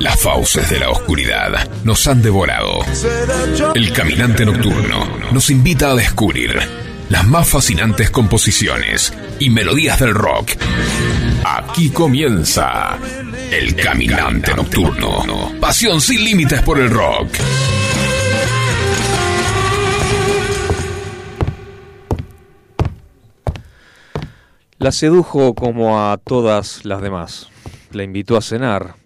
Las fauces de la oscuridad nos han devorado. El caminante nocturno nos invita a descubrir las más fascinantes composiciones y melodías del rock. Aquí comienza El Caminante Nocturno. Pasión sin límites por el rock. La sedujo como a todas las demás. La invitó a cenar.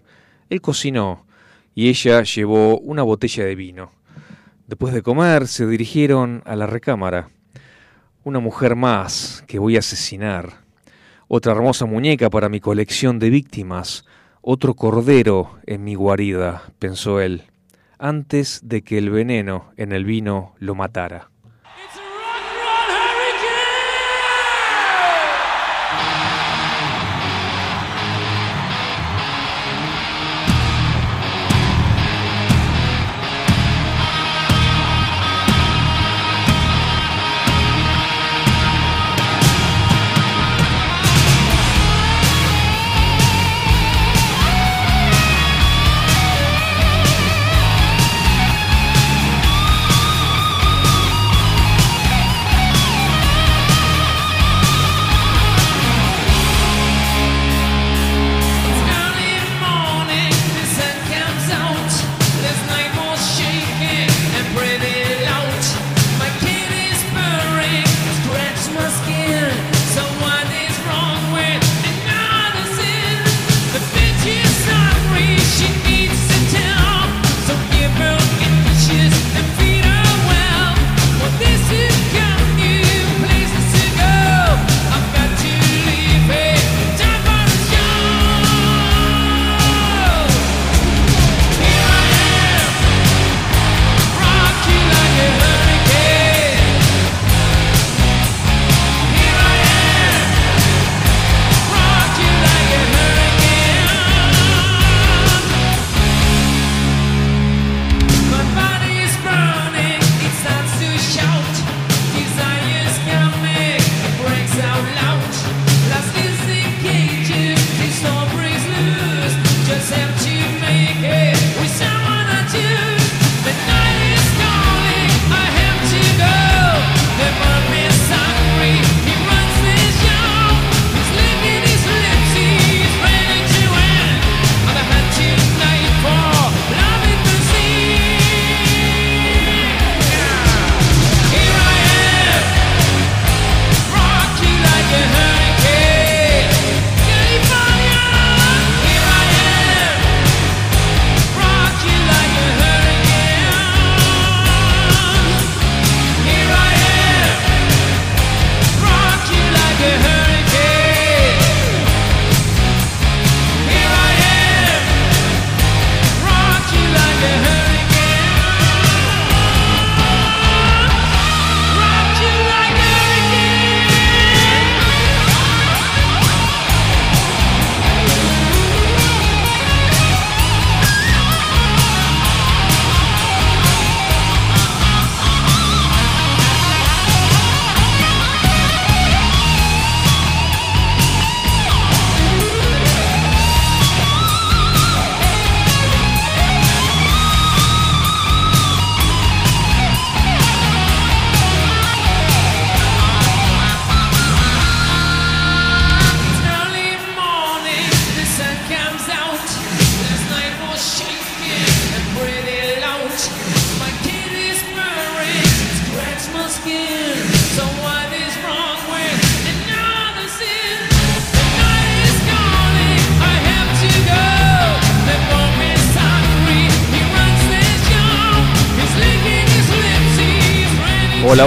Él cocinó y ella llevó una botella de vino. Después de comer se dirigieron a la recámara. Una mujer más que voy a asesinar. Otra hermosa muñeca para mi colección de víctimas. Otro cordero en mi guarida, pensó él, antes de que el veneno en el vino lo matara.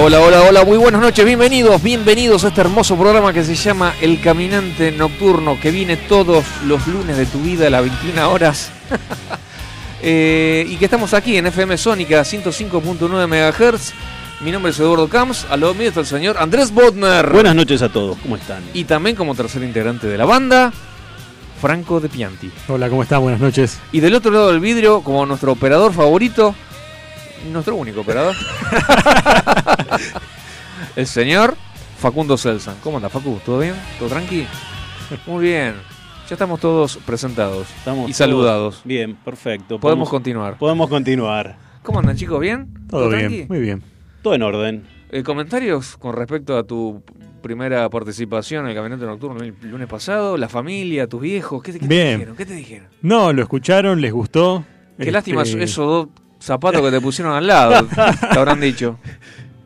Hola, hola, hola, muy buenas noches, bienvenidos, bienvenidos a este hermoso programa que se llama El Caminante Nocturno, que viene todos los lunes de tu vida a las 21 horas. Eh, y que estamos aquí en FM Sónica 105.9 MHz. Mi nombre es Eduardo Camps, al lado mío está el señor Andrés Bodner. Buenas noches a todos, ¿cómo están? Y también como tercer integrante de la banda, Franco de Pianti. Hola, ¿cómo están? Buenas noches. Y del otro lado del vidrio, como nuestro operador favorito, nuestro único operador, el señor Facundo Selsan. ¿Cómo anda, Facu? ¿Todo bien? ¿Todo tranqui? Muy bien. Ya estamos todos presentados Estamos y todos- saludados. Bien, perfecto. Podemos continuar. Podemos continuar. ¿Cómo andan chicos? ¿Bien? Todo bien, tranqui? muy bien. Todo en orden. Eh, ¿Comentarios con respecto a tu primera participación en el Gabinete Nocturno el lunes pasado? ¿La familia, tus viejos? ¿Qué te, qué te Bien. dijeron? ¿Qué te dijeron? No, lo escucharon, les gustó. Qué Este, lástima esos dos zapatos que te pusieron al lado, te habrán dicho.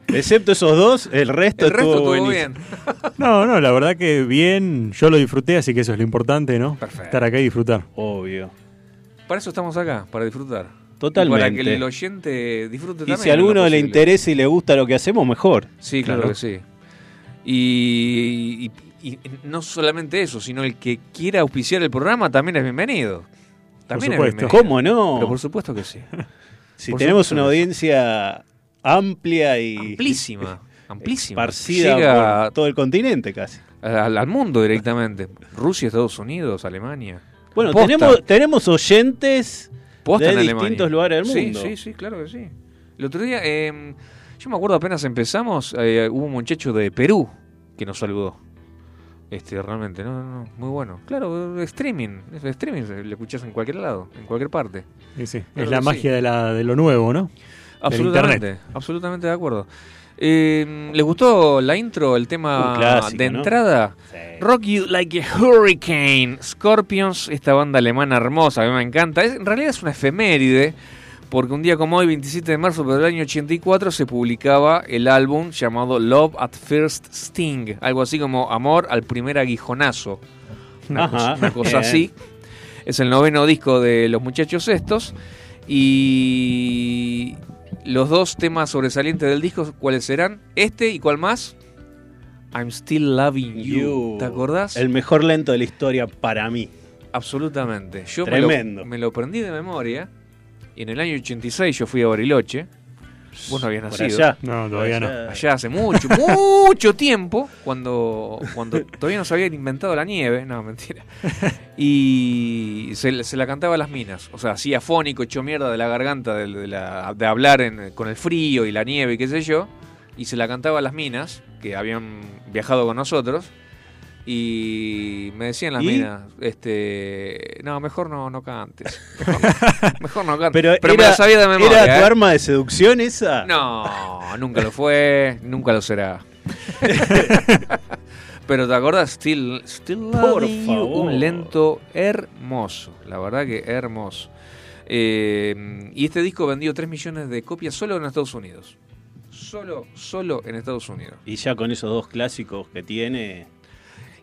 Excepto esos dos, el resto El resto estuvo bien. No, no, la verdad que bien, yo lo disfruté, así que eso es lo importante, ¿no? Perfecto. Estar acá y disfrutar. Obvio. Para eso estamos acá, para disfrutar. Totalmente. Y para que el oyente disfrute Y también. si a alguno le interesa y le gusta lo que hacemos, mejor. Sí, claro, Claro. que sí. Y, y- y no solamente eso, sino el que quiera auspiciar el programa también es bienvenido. También es supuesto. bienvenido. ¿Cómo no? Pero por supuesto que sí. si por tenemos una audiencia amplia y Amplísima, amplísima. esparcida Llega por todo el continente casi. al, al mundo directamente. Rusia, Estados Unidos, Alemania. Bueno, Posta. tenemos, tenemos oyentes Posta de en Alemania. distintos lugares del Sí, mundo. Sí, sí, claro que sí. El otro día, eh, yo me acuerdo apenas empezamos, eh, hubo un muchacho de Perú que nos saludó. Este, realmente, no, no, no, muy bueno. Claro, streaming, es streaming, le escuchás en cualquier lado, en cualquier parte. Sí, sí, Claro Es la magia sí. de, la, de lo nuevo, ¿no? Absolutamente, absolutamente de acuerdo. Eh, ¿Les gustó la intro, el tema clásico, de ¿no? entrada? Sí. Rock You Like a Hurricane. Scorpions, esta banda alemana hermosa, a mí me encanta. Es- en realidad es una efeméride, porque un día como hoy, 27 de marzo del año 84, se publicaba el álbum llamado Love at First Sting. Algo así como Amor al primer aguijonazo. Una Ajá, cosa, una cosa así. Es el noveno disco de los muchachos estos. Y los dos temas sobresalientes del disco, ¿cuáles serán? Este y cuál más? I'm Still Loving You. You. ¿Te acordás? El mejor lento de la historia para mí. Absolutamente. Yo me Tremendo. lo, me lo prendí de memoria. Y en el año 86 yo fui a Bariloche. Vos no habías nacido. allá. No, todavía no. Allá hace mucho, mucho tiempo, cuando, cuando todavía no se había inventado la nieve, no, mentira. Y se, se la cantaba a las minas, o sea, así afónico, hecho mierda de la garganta, de, de la- de hablar en- con el frío y la nieve y qué sé yo, y se la cantaba a las minas, que habían viajado con nosotros, y me decían las ¿Y? minas, este, no, mejor no, no cantes, mejor, no- mejor no cantes, Pero, me era, la sabía de memoria. ¿Era tu ¿eh? arma de seducción esa? No, nunca lo fue, nunca lo será. Pero te acordás, Still, Still Por You, favor. un lento hermoso, la verdad que hermoso. Eh, y este disco vendió 3 millones de copias solo en Estados Unidos. Solo, solo en Estados Unidos. Y ya con esos dos clásicos que tiene.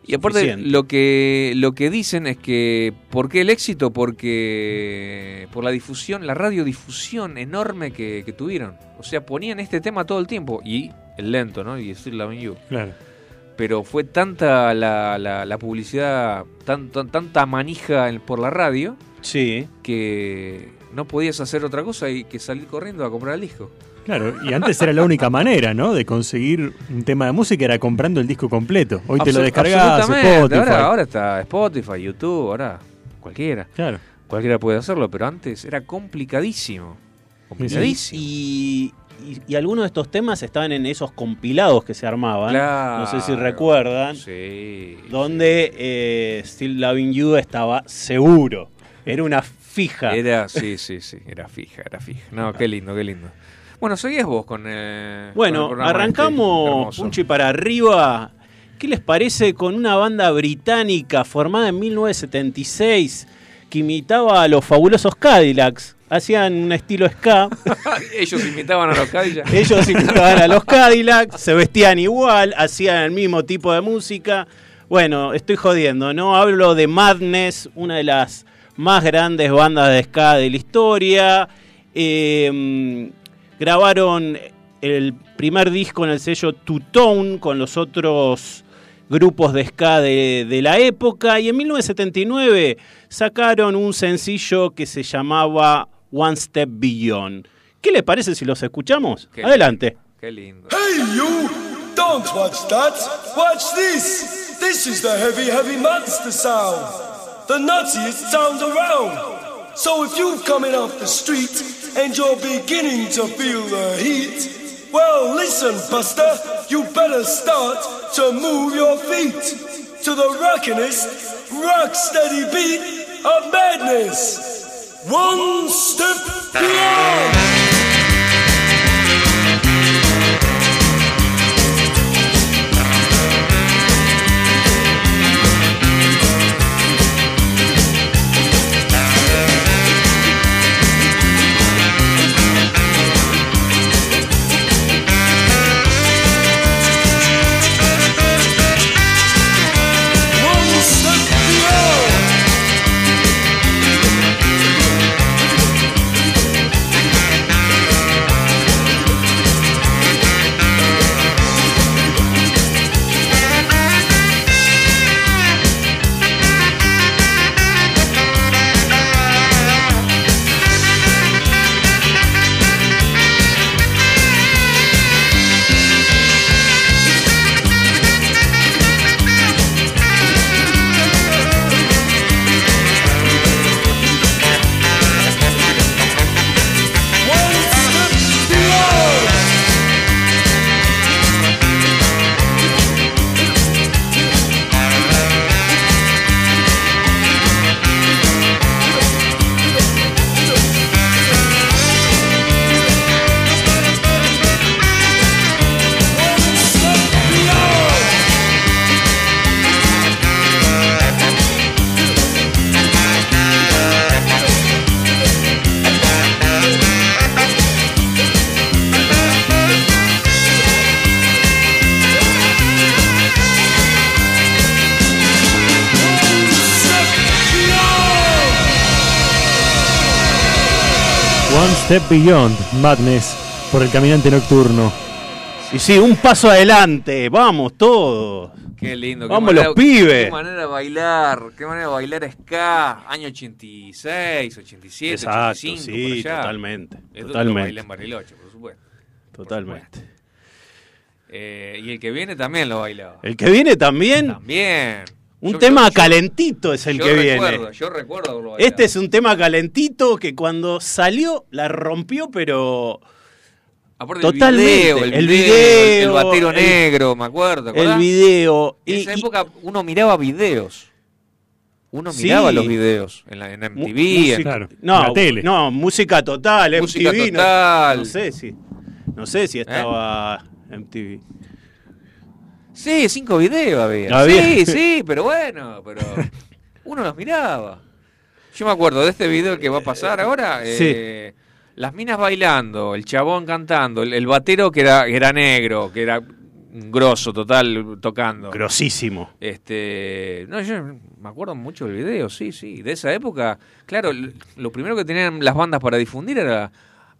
Y aparte lo que lo que dicen es que ¿por qué el éxito? Porque por la difusión, la radiodifusión enorme que, que tuvieron. O sea, ponían este tema todo el tiempo y el lento, ¿no? Y Still Loving You. Claro. Pero fue tanta la, la, la publicidad, tan- tan- tanta manija en- por la radio Sí. que no podías hacer otra cosa y que salir corriendo a comprar el disco. Claro, y antes era la única manera, ¿no? De conseguir un tema de música era comprando el disco completo. Hoy te lo descargas. Spotify. Ahora, ahora está Spotify, YouTube, ahora cualquiera. Claro. Cualquiera puede hacerlo, pero antes era complicadísimo. Complicadísimo. Y, y, y algunos de estos temas estaban en esos compilados que se armaban. Claro. No sé si recuerdan. Sí. Donde eh, Still Loving You estaba seguro. Era una fija. Era, sí, sí, sí, era fija, era fija. No, qué lindo, qué lindo. Bueno, seguías vos con. eh, con Bueno, el programa arrancamos este. Punchi para arriba. ¿Qué les parece con una banda británica formada en 1976 que imitaba a los fabulosos Cadillacs? Hacían un estilo ska. Ellos imitaban a los Cadillacs. Ellos imitaban a los Cadillacs, se vestían igual, hacían el mismo tipo de música. Bueno, estoy jodiendo, ¿no? Hablo de Madness, una de las más grandes bandas de ska de la historia. Eh, grabaron el primer disco en el sello Two Tone con los otros grupos de ska de, de la época y en 1979 sacaron un sencillo que se llamaba One Step Beyond. ¿Qué les parece si los escuchamos? Qué Adelante. Qué lindo. Hey you! Don't watch that! Watch this! This is the heavy, heavy monster sound! The nuttiest sound around! So if you're coming off the street and you're beginning to feel the heat, well listen, Buster, you better start to move your feet to the rockinest rock steady beat of madness. One step beyond. Step Beyond Madness por el caminante nocturno. Y sí, un paso adelante, vamos todos. Qué lindo. qué Vamos, manera- los pibes. Qué manera de bailar. Qué manera de bailar ska. Año 86, 87, Exacto, 85. sí, por allá. totalmente, Lo totalmente. en Bariloche, por supuesto. Totalmente. Eh, y el que viene también lo bailaba. El que viene también, También. Un Yo- tema yo- calentito es el yo que recuerdo, viene. Yo recuerdo. Este es un tema calentito que cuando salió la rompió, pero Aparte totalmente, El video, el, el video, video, el batero el- negro, me acuerdo. ¿te el video. En esa y- época uno miraba videos. Uno Sí. miraba los videos en, la, en mu- MTV. música- en- Claro, no, la tele. no, música total, Música MTV. no- total. No, sé si, no sé si estaba MTV. Sí, cinco videos había. Había. Sí, sí, pero bueno, pero uno los miraba. Yo me acuerdo de este video que va a pasar ahora. eh, Las minas bailando, el chabón cantando, el, el batero que era, que era negro, que era grosso total tocando. Grosísimo. Este, no, yo me acuerdo mucho del video, sí, sí. De esa época, claro, lo primero que tenían las bandas para difundir era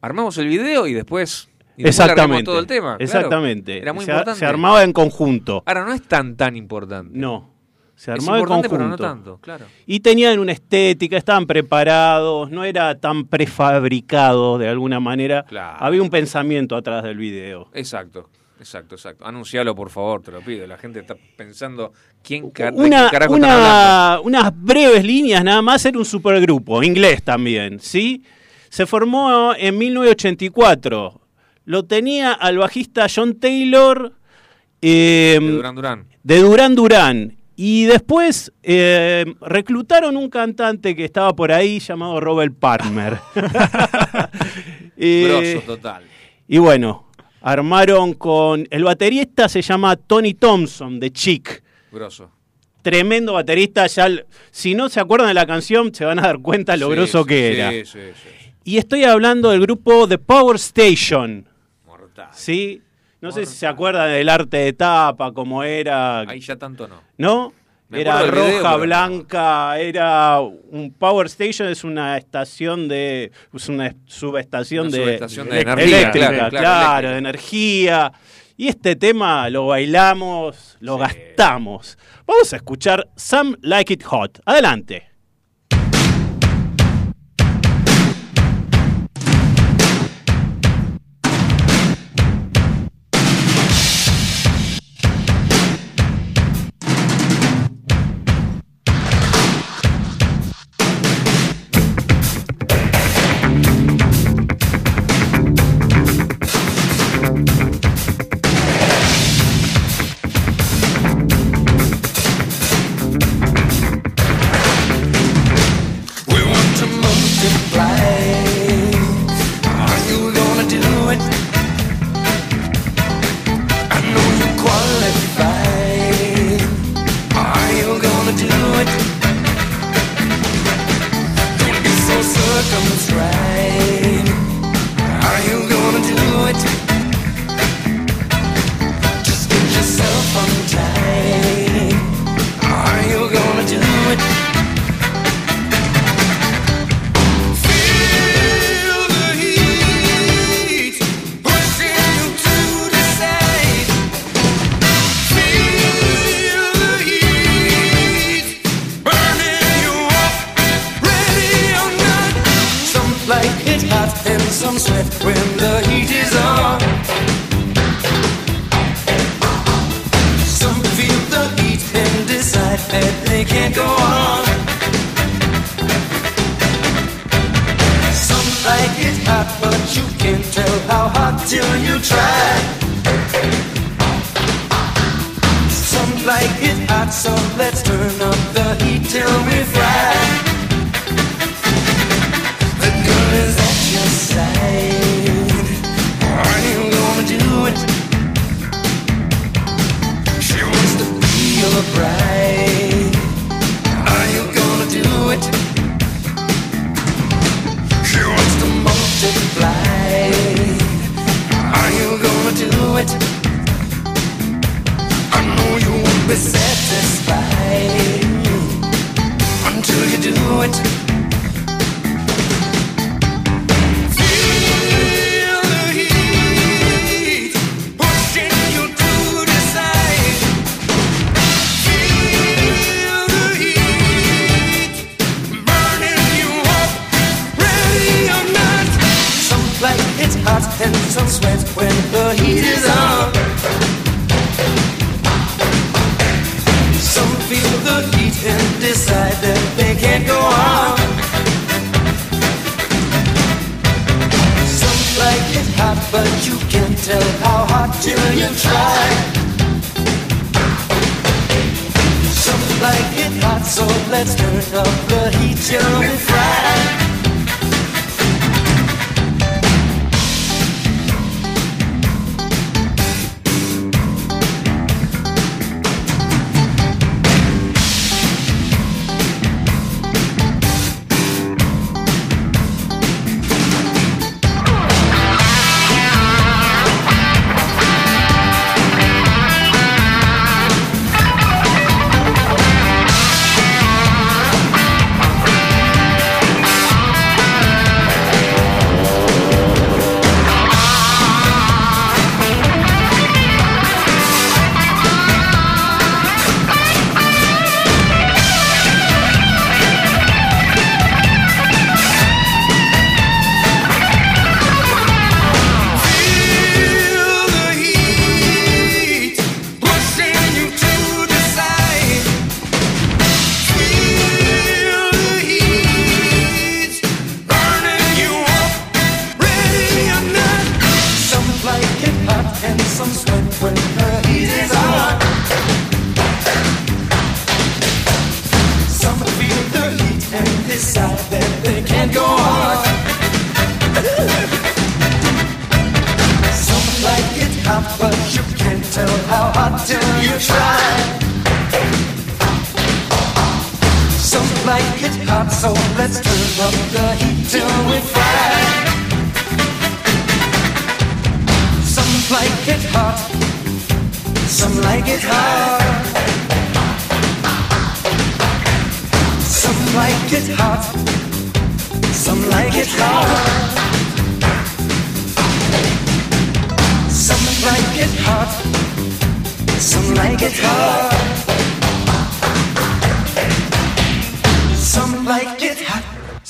armamos el video y después, y Exactamente. todo el tema. claro. Exactamente. Era muy se, importante. se armaba en conjunto. Ahora no es tan tan importante. No. Se es armaba en conjunto. pero no tanto, claro. Y tenían una estética, estaban preparados, no era tan prefabricado de alguna manera. Claro. Había un pensamiento atrás del video. Exacto. Exacto, exacto. Anuncialo, por favor, te lo pido. La gente está pensando quién, ca- de Una, carajo están hablando. una, unas breves líneas nada más, era un supergrupo, inglés también, ¿sí? Se formó en 1984. Lo tenía al bajista John Taylor eh, De Durán Durán. de Durán Durán. Y después eh, reclutaron un cantante que estaba por ahí llamado Robert Palmer. Eh, Grosso total. y bueno, armaron con... El baterista se llama Tony Thompson de Chic. Grosso. Tremendo baterista. Ya, si no se acuerdan de la canción, se van a dar cuenta lo Sí, grosso que sí, era. Sí, sí, sí. Y estoy hablando del grupo The Power Station. ¿Sí? No sé si se acuerdan del arte de tapa, cómo era. Ahí ya tanto no. ¿No? Me Era roja, video, pero no. blanca, era un Power Station, es una estación de. es una subestación Una de. subestación de eléctrica, energía, claro, claro, claro, eléctrica. de energía. Y este tema lo bailamos, lo Sí. gastamos. Vamos a escuchar Some Like It Hot. Adelante.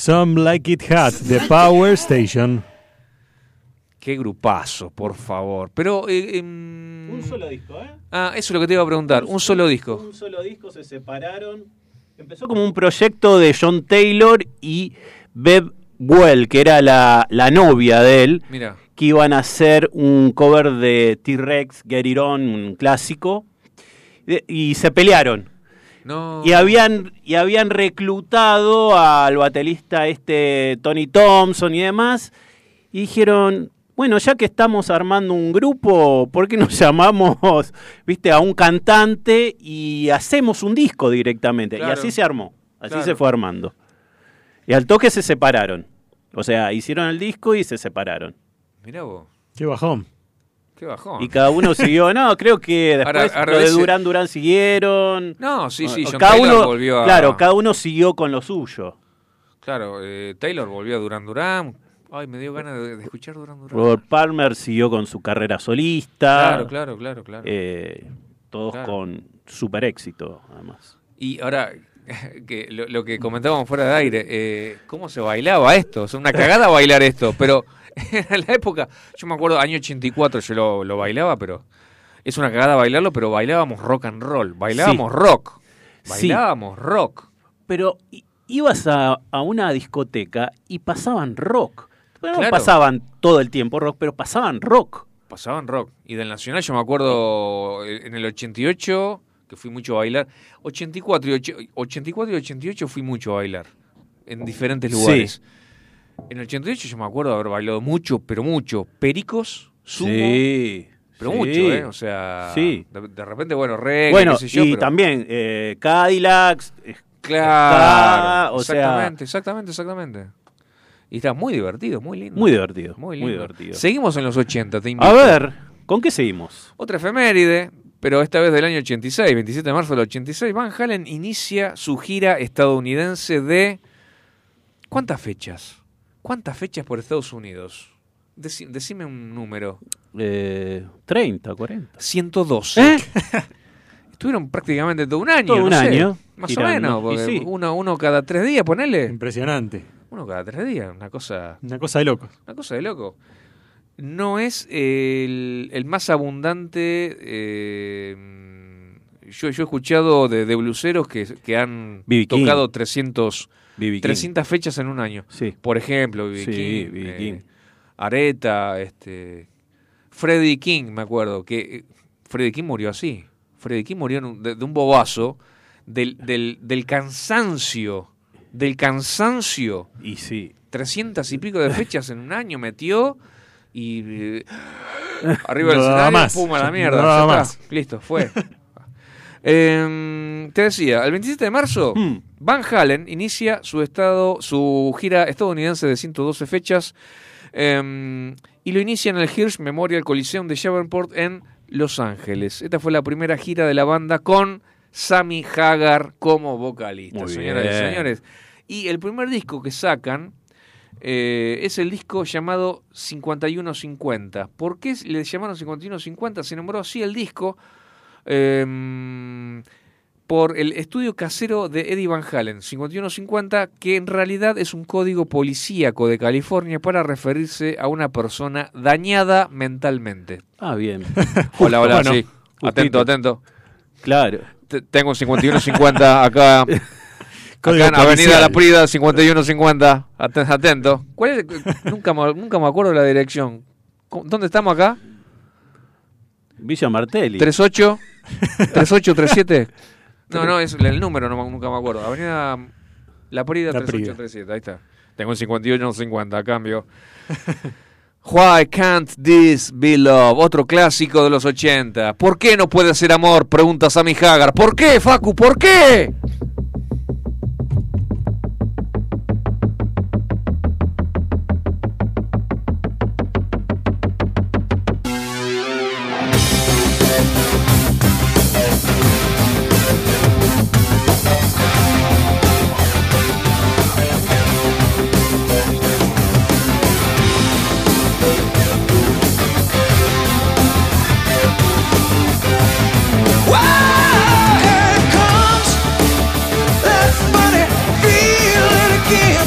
Some Like It Hot, The Power Station. Qué grupazo, por favor. Pero. eh, em, Un solo disco, ¿eh? Ah, eso es lo que te iba a preguntar. Un solo disco. Un solo disco, se separaron. Empezó como un proyecto de John Taylor y Bev Well, que era la, la novia de él, Mira. que iban a hacer un cover de T-Rex, Get It On, un clásico, y se pelearon. No. Y habían, y habían reclutado al baterista este Tony Thompson y demás. Y dijeron, bueno, ya que estamos armando un grupo, ¿por qué no llamamos, viste, a un cantante y hacemos un disco directamente? Claro. Y así se armó, así Claro. se fue armando. Y al toque se separaron. O sea, hicieron el disco y se separaron. Mirá vos. Qué bajón. Qué bajón. Y cada uno siguió, no, creo que después lo de revés, Durán Durán siguieron. No, sí, sí. John cada Taylor uno, volvió a. Claro, cada uno siguió con lo suyo. Claro, eh, Taylor volvió a Duran Duran. Ay, me dio ganas de, de escuchar Duran Duran. Robert Palmer siguió con su carrera solista. Claro, claro, claro, claro. eh, todos Claro. con super éxito, además. Y ahora, que lo, lo que comentábamos fuera de aire, eh, ¿cómo se bailaba esto? Es una cagada bailar esto, pero en la época, yo me acuerdo, año 84 yo lo, lo bailaba, pero es una cagada bailarlo, pero bailábamos rock and roll, bailábamos rock. Sí. Bailábamos rock. Pero ibas a, a una discoteca y pasaban rock. Bueno, no pasaban todo el tiempo rock, pero pasaban rock. Pasaban rock. Y del Nacional yo me acuerdo eh, en el 88, que fui mucho a bailar. 84 y, och- 84 y 88 fui mucho a bailar. En diferentes Sí. En el 88 yo me acuerdo de haber bailado mucho, pero mucho. Pericos, sumo. Sí. Pero sí. mucho, ¿eh? O sea, Sí. de, de repente, bueno, reggae, bueno, qué sé yo, y pero- también eh, Cadillacs. eh, Claro, Está, o sea- exactamente, exactamente, exactamente. Y está muy divertido, muy lindo. Muy divertido. Muy Muy, lindo. divertido. Seguimos en los 80, te invito. A ver, ¿con qué seguimos? Otra efeméride, pero esta vez del año 86, 27 de marzo del 86, Van Halen inicia su gira estadounidense de... ¿Cuántas fechas? ¿Cuántas fechas por Estados Unidos? Deci- decime un número. Eh, 30, 40. 112. ¿Eh? Estuvieron prácticamente todo un año. Todo no un sé, año Más girando. o menos. Porque sí. uno, uno cada tres días, ponele. Impresionante. Uno cada tres días, una cosa, Una cosa de locos. una cosa de loco. No es el, el más abundante. eh, yo, yo he escuchado de, de bluseros que, que han B.B. Tocado 300, B.B. King. 300 fechas en un año. Sí. Por ejemplo, B.B. Sí, King, B.B. eh, King. Areta, este, Freddie King, me acuerdo, que eh, Freddie King murió así. Freddie King murió un- de, de un bobazo, del, del, del cansancio, del cansancio. Y sí. 300 y pico de fechas en un año metió y eh, arriba del No escenario, más. pum a la mierda. No ya daba está. más. Listo, fue. Em, te decía, el 27 de marzo, Hmm. Van Halen inicia su estado, su gira estadounidense de 112 fechas em, y lo inicia en el Hirsch Memorial Coliseum de Shreveport en Los Ángeles. Esta fue la primera gira de la banda con Sammy Hagar como vocalista, Muy señoras y señores. Y el primer disco que sacan eh, es el disco llamado 5150. ¿Por qué le llamaron 5150? Se nombró así el disco em, por el estudio casero de Eddie Van Halen, 5150, que en realidad es un código policíaco de California para referirse a una persona dañada mentalmente. Ah, bien. Hola, hola, Bueno, sí. Atento, justito. atento. claro. T- Tengo 5150 acá. Acá en Avenida. La Prida, 5150. Aten- Atento. ¿Cuál es? nunca, me, nunca me acuerdo la dirección. ¿Cómo- ¿Dónde estamos acá? Villa Martelli. 38 3837. No, no, es el número, no, nunca me acuerdo. Avenida La Prida La Prida. 3837, ahí está. Tengo un 5150 a cambio. Why can't this be love? Otro clásico de los 80. ¿Por qué no puede ser amor? Pregunta Sammy Hagar. ¿Por qué, Facu? ¿Por qué? Yeah.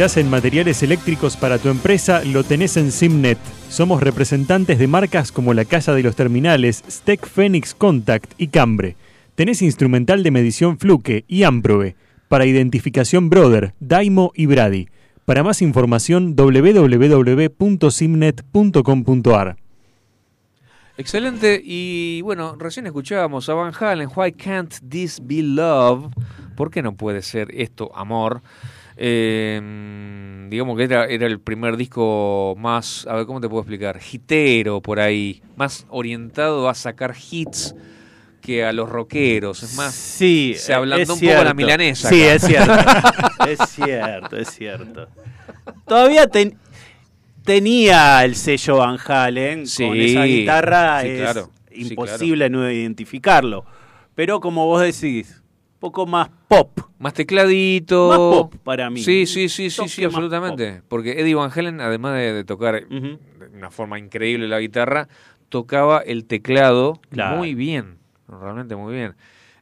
Necesitas en materiales eléctricos para tu empresa lo tenés en Simnet. Somos representantes de marcas como la Casa de los Terminales, Steck Phoenix Contact y Cambre. Tenés instrumental de medición Fluke y Amprobe. Para identificación Brother, Daimo y Brady. Para más información www.simnet.com.ar. Excelente, y bueno, recién escuchábamos a Van Halen, Why Can't This Be Love? ¿Por qué no puede ser esto amor? Eh, digamos que era, era el primer disco más, a ver, ¿cómo te puedo explicar? Hitero por ahí, más orientado a sacar hits que a los rockeros, es más, Sí, se ablandó un poco la cierto. milanesa Sí, acá. es cierto. es cierto, es cierto. Todavía ten- tenía el sello Van Halen Sí, con esa guitarra, sí, es claro, sí, imposible no identificarlo. Pero como vos decís, poco más pop. Más tecladito. Más pop para mí. Sí, sí, sí, sí, sí, absolutamente. Porque Eddie Van Halen, además de, de tocar de una forma increíble la guitarra, tocaba el teclado Claro. muy bien, realmente muy bien.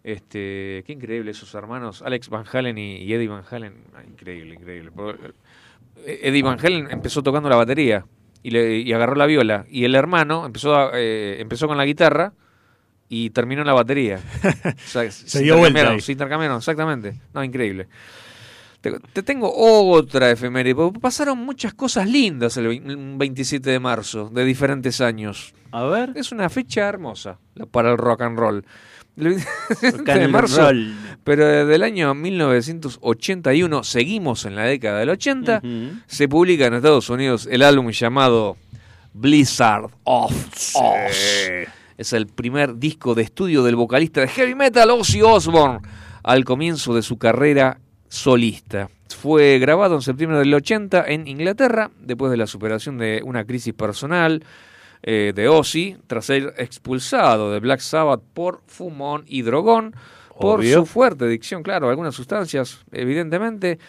Este, qué increíble esos hermanos, Alex Van Halen y, y Eddie Van Halen, ah, increíble, increíble. Porque, eh, Eddie Van Halen empezó tocando la batería y, le, y agarró la viola y el hermano empezó a- eh, empezó con la guitarra y terminó en la batería. O sea, se, dio vuelta ahí. se intercambiaron, exactamente. No, increíble. Te, te tengo otra efeméride. porque Pasaron muchas cosas lindas el vein- un 27 de marzo, de diferentes años. A ver. Es una fecha hermosa para el rock and roll. El 27 Rock and de marzo, roll. pero desde el año 1981, seguimos en la década del 80, Ujú. se publica en Estados Unidos el álbum llamado Blizzard of Oz. Es el primer disco de estudio del vocalista de heavy metal Ozzy Osbourne al comienzo de su carrera solista. Fue grabado en septiembre del 80 en Inglaterra, después de la superación de una crisis personal eh, de Ozzy, tras ser expulsado de Black Sabbath por fumón y drogón, por su fuerte adicción, claro, algunas sustancias, evidentemente.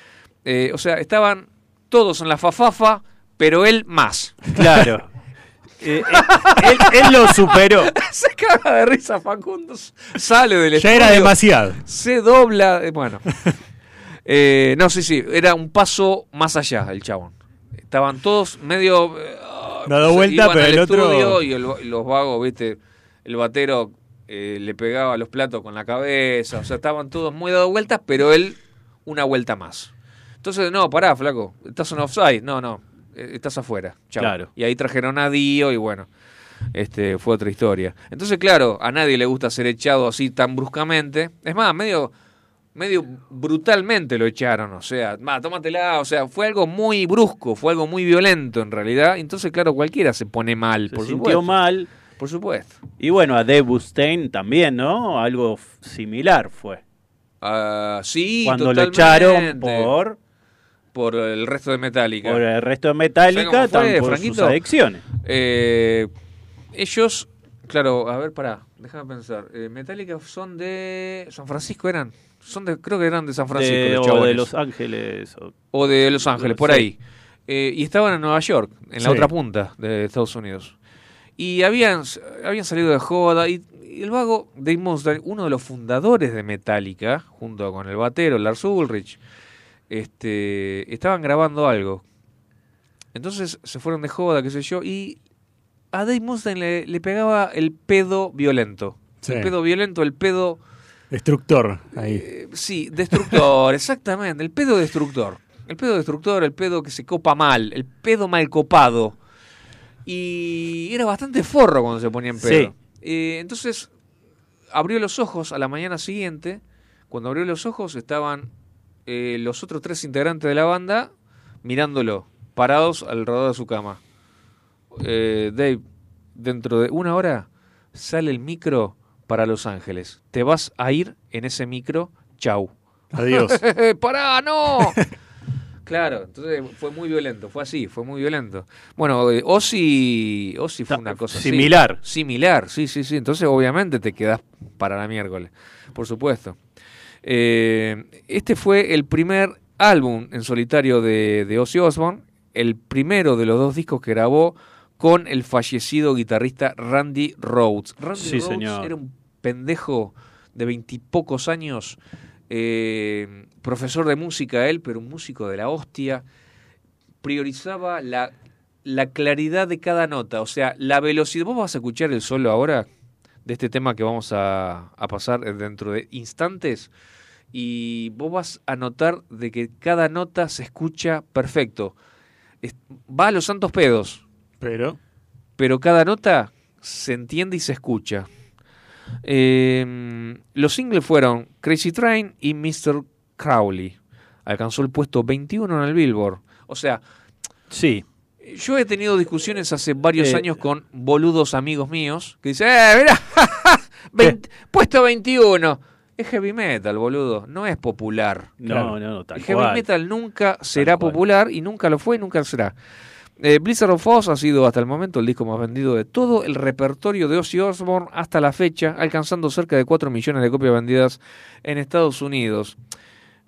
Eh, o sea, estaban todos en la fafafa, pero él más. Claro. Eh, eh, él, él lo superó. Se caga de risa Facundo. Sale del Ya estudio. era demasiado. Se dobla. eh, Bueno. Eh, no, sí, sí. Era un paso más allá el chabón. Estaban todos medio. Dado vuelta, pero el otro- Y el- los vagos, viste. El batero eh, le pegaba los platos con la cabeza. O sea, estaban todos muy dados vueltas, pero él una vuelta más. Entonces, no, pará, flaco. Estás en offside. No, no. Eh, Estás afuera. Chau. Claro. Y ahí trajeron a Dio y bueno. Este, fue otra historia. Entonces, claro, a nadie le gusta ser echado así tan bruscamente. Es más, medio, medio brutalmente lo echaron. O sea, va, tómatela. O sea, fue algo muy brusco, fue algo muy violento en realidad. Entonces, claro, cualquiera se pone mal, Se por sintió supuesto. mal. Por supuesto. Y bueno, a Dave Mustaine también, ¿no? Algo similar fue. Ah, sí, Cuando lo echaron por, por el resto de Metallica. por el resto de ¿Sabe Metallica, también por Franquito? sus adicciones. Eh, ellos, claro, a ver, pará, déjame pensar. Eh, Metallica son de San Francisco, eran. Son de, creo que eran de San Francisco. De- los o de. Los Ángeles. o- O de Los Ángeles, por Sí. ahí. Eh, y estaban en Nueva York, en la Sí. otra punta de Estados Unidos. Y habían, habían salido de joda. Y, y el vago, Dave Mustaine, uno de los fundadores de Metallica, junto con el batero Lars Ulrich, este, estaban grabando algo. Entonces se fueron de joda, qué sé yo, y a Dave Mustaine le, le pegaba el pedo violento. Sí. El pedo violento, el pedo Destructor, ahí. eh, sí, destructor, exactamente, el pedo destructor. El pedo destructor, el pedo que se copa mal, el pedo mal copado. Y era bastante forro cuando se ponía en pedo. Sí. Eh, entonces, abrió los ojos a la mañana siguiente. Cuando abrió los ojos estaban eh, los otros tres integrantes de la banda mirándolo, parados alrededor de su cama. Eh, Dave, dentro de una hora sale el micro para Los Ángeles. Te vas a ir en ese micro. Chau. Adiós. ¡Pará, no! claro, entonces fue muy violento, fue así, fue muy violento. Bueno, eh, Ozzy, Ozzy fue una cosa así. similar. Similar, sí, sí, sí. Entonces, obviamente, te quedas para la miércoles, por supuesto. Eh, este fue el primer álbum en solitario de, de Ozzy Osbourne, el primero de los dos discos que grabó con el fallecido guitarrista Randy Rhodes. Randy Sí, Rhodes señor. era un pendejo de veintipocos años eh, profesor de música él, pero un músico de la hostia, priorizaba la, la claridad de cada nota, o sea, la velocidad. ¿Vos vas a escuchar el solo ahora de este tema que vamos a, a pasar dentro de instantes? Y vos vas a notar de que cada nota se escucha perfecto. Es- va a los santos pedos, Pero. pero cada nota se entiende y se escucha. Eh, los singles fueron Crazy Train y Mr. Crowley. Alcanzó el puesto 21 en el Billboard. O sea, Sí. Yo he tenido discusiones hace varios Eh, años con boludos amigos míos que dicen, ¡eh, mirá! 20 puesto 21. Es heavy metal, boludo. No es popular. No, Claro. no, no, tal El heavy cual. metal nunca será popular y nunca lo fue y nunca lo será. Eh, Blizzard of Oz ha sido hasta el momento el disco más vendido de todo el repertorio de Ozzy Osbourne hasta la fecha, alcanzando cerca de 4 millones de copias vendidas en Estados Unidos.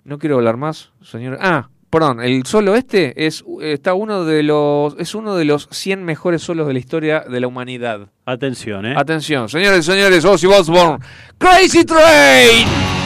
No quiero hablar más, señor. Ah, perdón, el solo este es está uno de los es uno de los 100 mejores solos de la historia de la humanidad. Atención, ¿eh? Atención, señores y señores, Ozzy Osbourne, Crazy Train.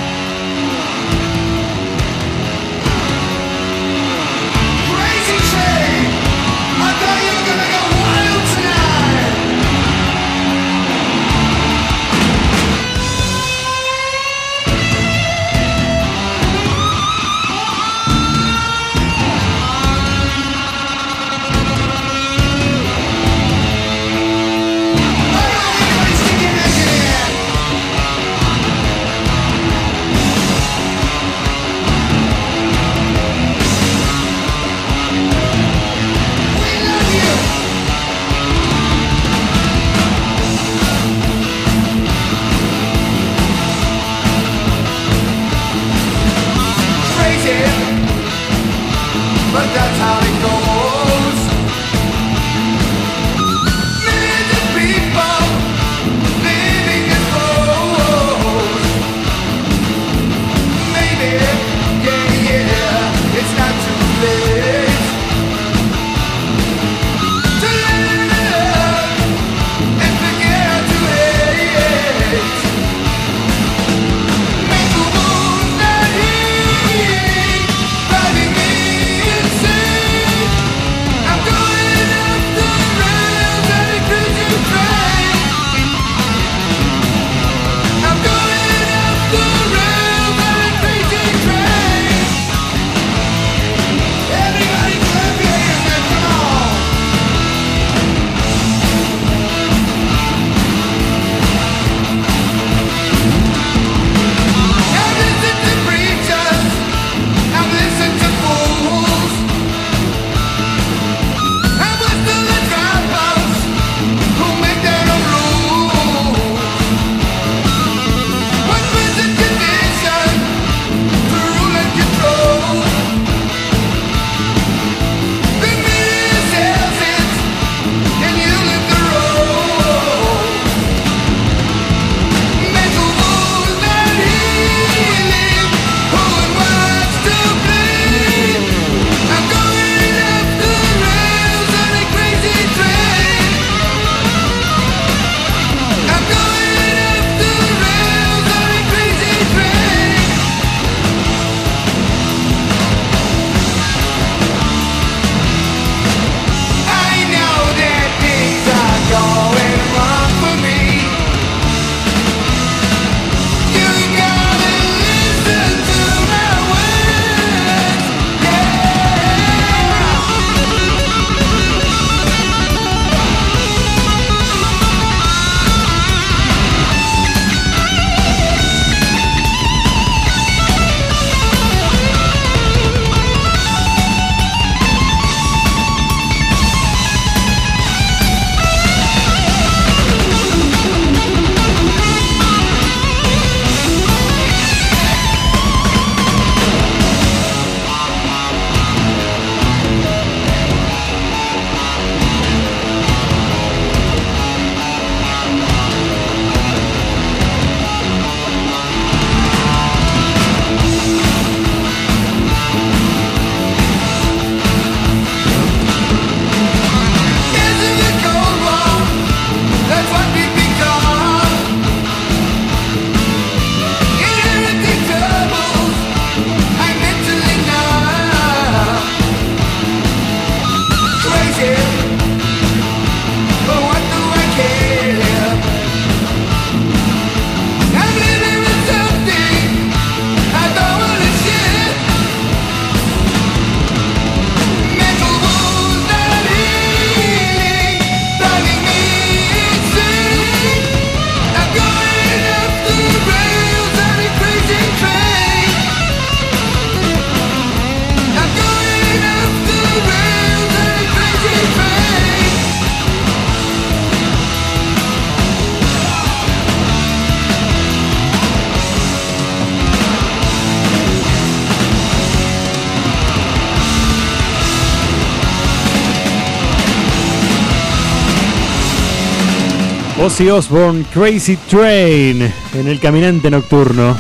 Ozzy Osbourne, Crazy Train, en el caminante nocturno.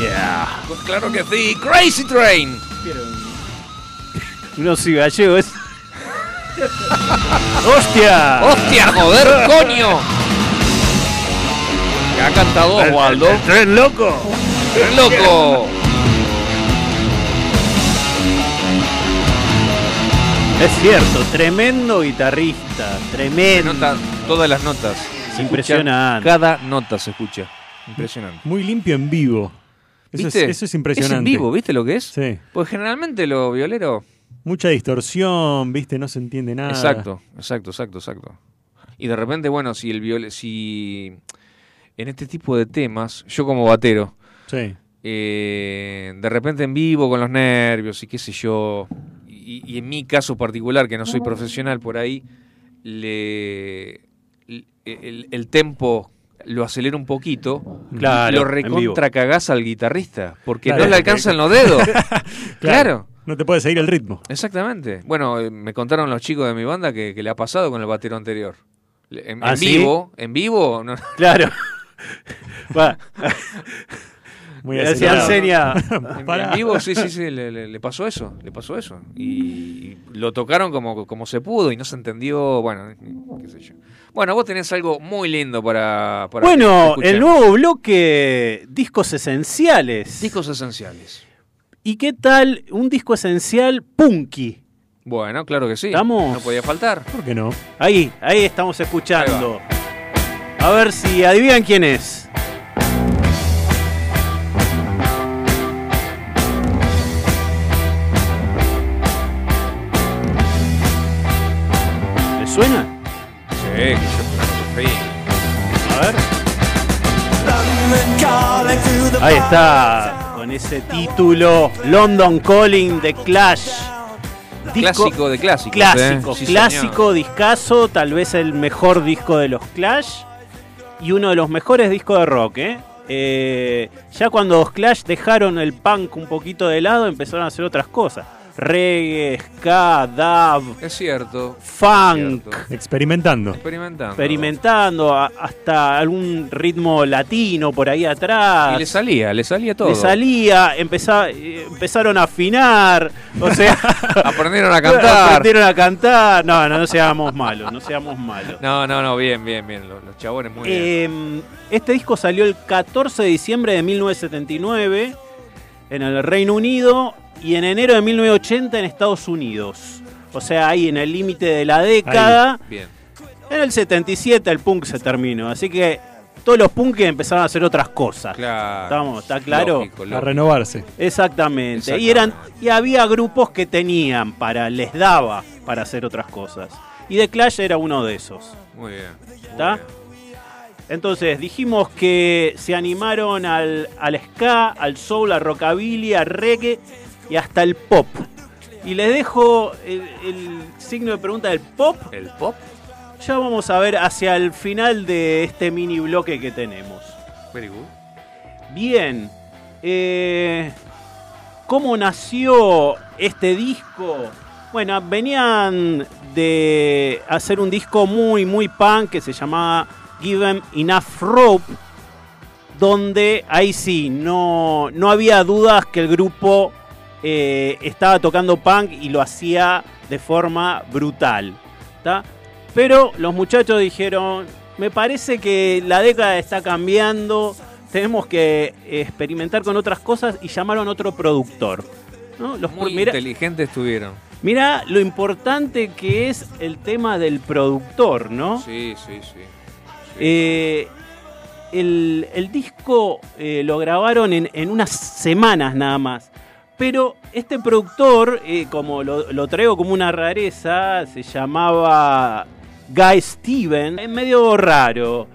Yeah. Pues claro que sí, Crazy Train. No soy gallego, es. ¡Hostia! ¡Hostia, joder, coño! Que ha cantado Osvaldo. ¡Tren loco! ¡Qué loco! Es cierto, tremendo guitarrista, Se tremendo. nota todas las notas. Se escucha, Impresionante. Cada nota se escucha. Impresionante. Muy limpio en vivo. Eso, es, ¿Viste? eso es impresionante. Es en vivo, ¿viste lo que es? Sí. Pues generalmente lo violero. Mucha distorsión, ¿viste? No se entiende nada. Exacto, exacto, exacto, exacto. Y de repente, bueno, si el viol si en este tipo de temas, yo como batero, Sí. eh, de repente en vivo con los nervios y qué sé yo, y, y en mi caso particular, que no soy profesional por ahí, le el, tempo lo acelera un poquito, Claro, lo recontra cagás al guitarrista, porque Claro, no le alcanzan los dedos. claro. No te puede seguir el ritmo. Exactamente. Bueno, eh, me contaron los chicos de mi banda que, que le ha pasado con el batero anterior. En, ¿Ah, en sí? vivo, en vivo, no, Claro. Va, Muy le hacían acelerado. seña. en, vivo sí, sí, sí, le, le- le pasó eso, le pasó eso. Y, y lo tocaron como, como se pudo y no se entendió, bueno, qué sé yo. Bueno, vos tenés algo muy lindo para... para Bueno, el nuevo bloque, discos esenciales. Discos esenciales. ¿Y qué tal un disco esencial punky? Bueno, claro que sí. ¿Estamos? No podía faltar. ¿Por qué no? Ahí, ahí estamos escuchando. A ver si adivinan quién es. ¿Le suena? Sí, que yo claro que sí. A ver. Ahí está, con ese título, London Calling de Clash. Disco- Clásico de clásicos. Clásico, ¿eh? Sí, clásico, discazo, tal vez el mejor disco de los Clash y uno de los mejores discos de rock. ¿eh? Eh, ya cuando los Clash dejaron el punk un poquito de lado, empezaron a hacer otras cosas. Reggae, ska, dub, Es cierto. funk, cierto. Experimentando. Experimentando. experimentando a- hasta algún ritmo latino por ahí atrás. Y le salía, le salía todo. Le salía, eh, empezaron a afinar, o sea, Aprendieron a cantar. aprendieron a cantar. No, no, no seamos malos, no seamos malos. No, no, no, bien, bien, bien. Los, los chabones muy bien. Eh, este disco salió el 14 de diciembre de 1979 en el Reino Unido y en enero de 1980 en Estados Unidos. O sea, ahí en el límite de la década. Bien. En el 77 el punk se terminó. Así que todos los punks empezaron a hacer otras cosas. Claro. Estamos, ¿está claro? Lógico, A renovarse. Exactamente. Exactamente. Y, eran, y había grupos que tenían para, les daba para hacer otras cosas. Y The Clash era uno de esos. Muy bien. ¿Está? Entonces dijimos que se animaron al, al ska, al soul, al rockabilly, al reggae y hasta el pop. Y les dejo el, el signo de pregunta del pop. ¿El pop? Ya vamos a ver hacia el final de este mini bloque que tenemos. Very good. Bien. eh, ¿Cómo nació este disco? Bueno, venían de hacer un disco muy, muy punk que se llamaba Give 'em Enough Rope, donde ahí sí, no, no había dudas que el grupo eh, estaba tocando punk y lo hacía de forma brutal. ¿tá? Pero los muchachos dijeron, me parece que la década está cambiando, tenemos que experimentar con otras cosas y llamaron a otro productor. ¿no? Los Muy mira, inteligentes estuvieron. mira lo importante que es el tema del productor, ¿no? Sí, sí, sí. Sí. Eh, el, el disco eh, lo grabaron en, en unas semanas nada más. Pero este productor, eh, como lo, lo traigo como una rareza, se llamaba Guy Steven. Es medio raro.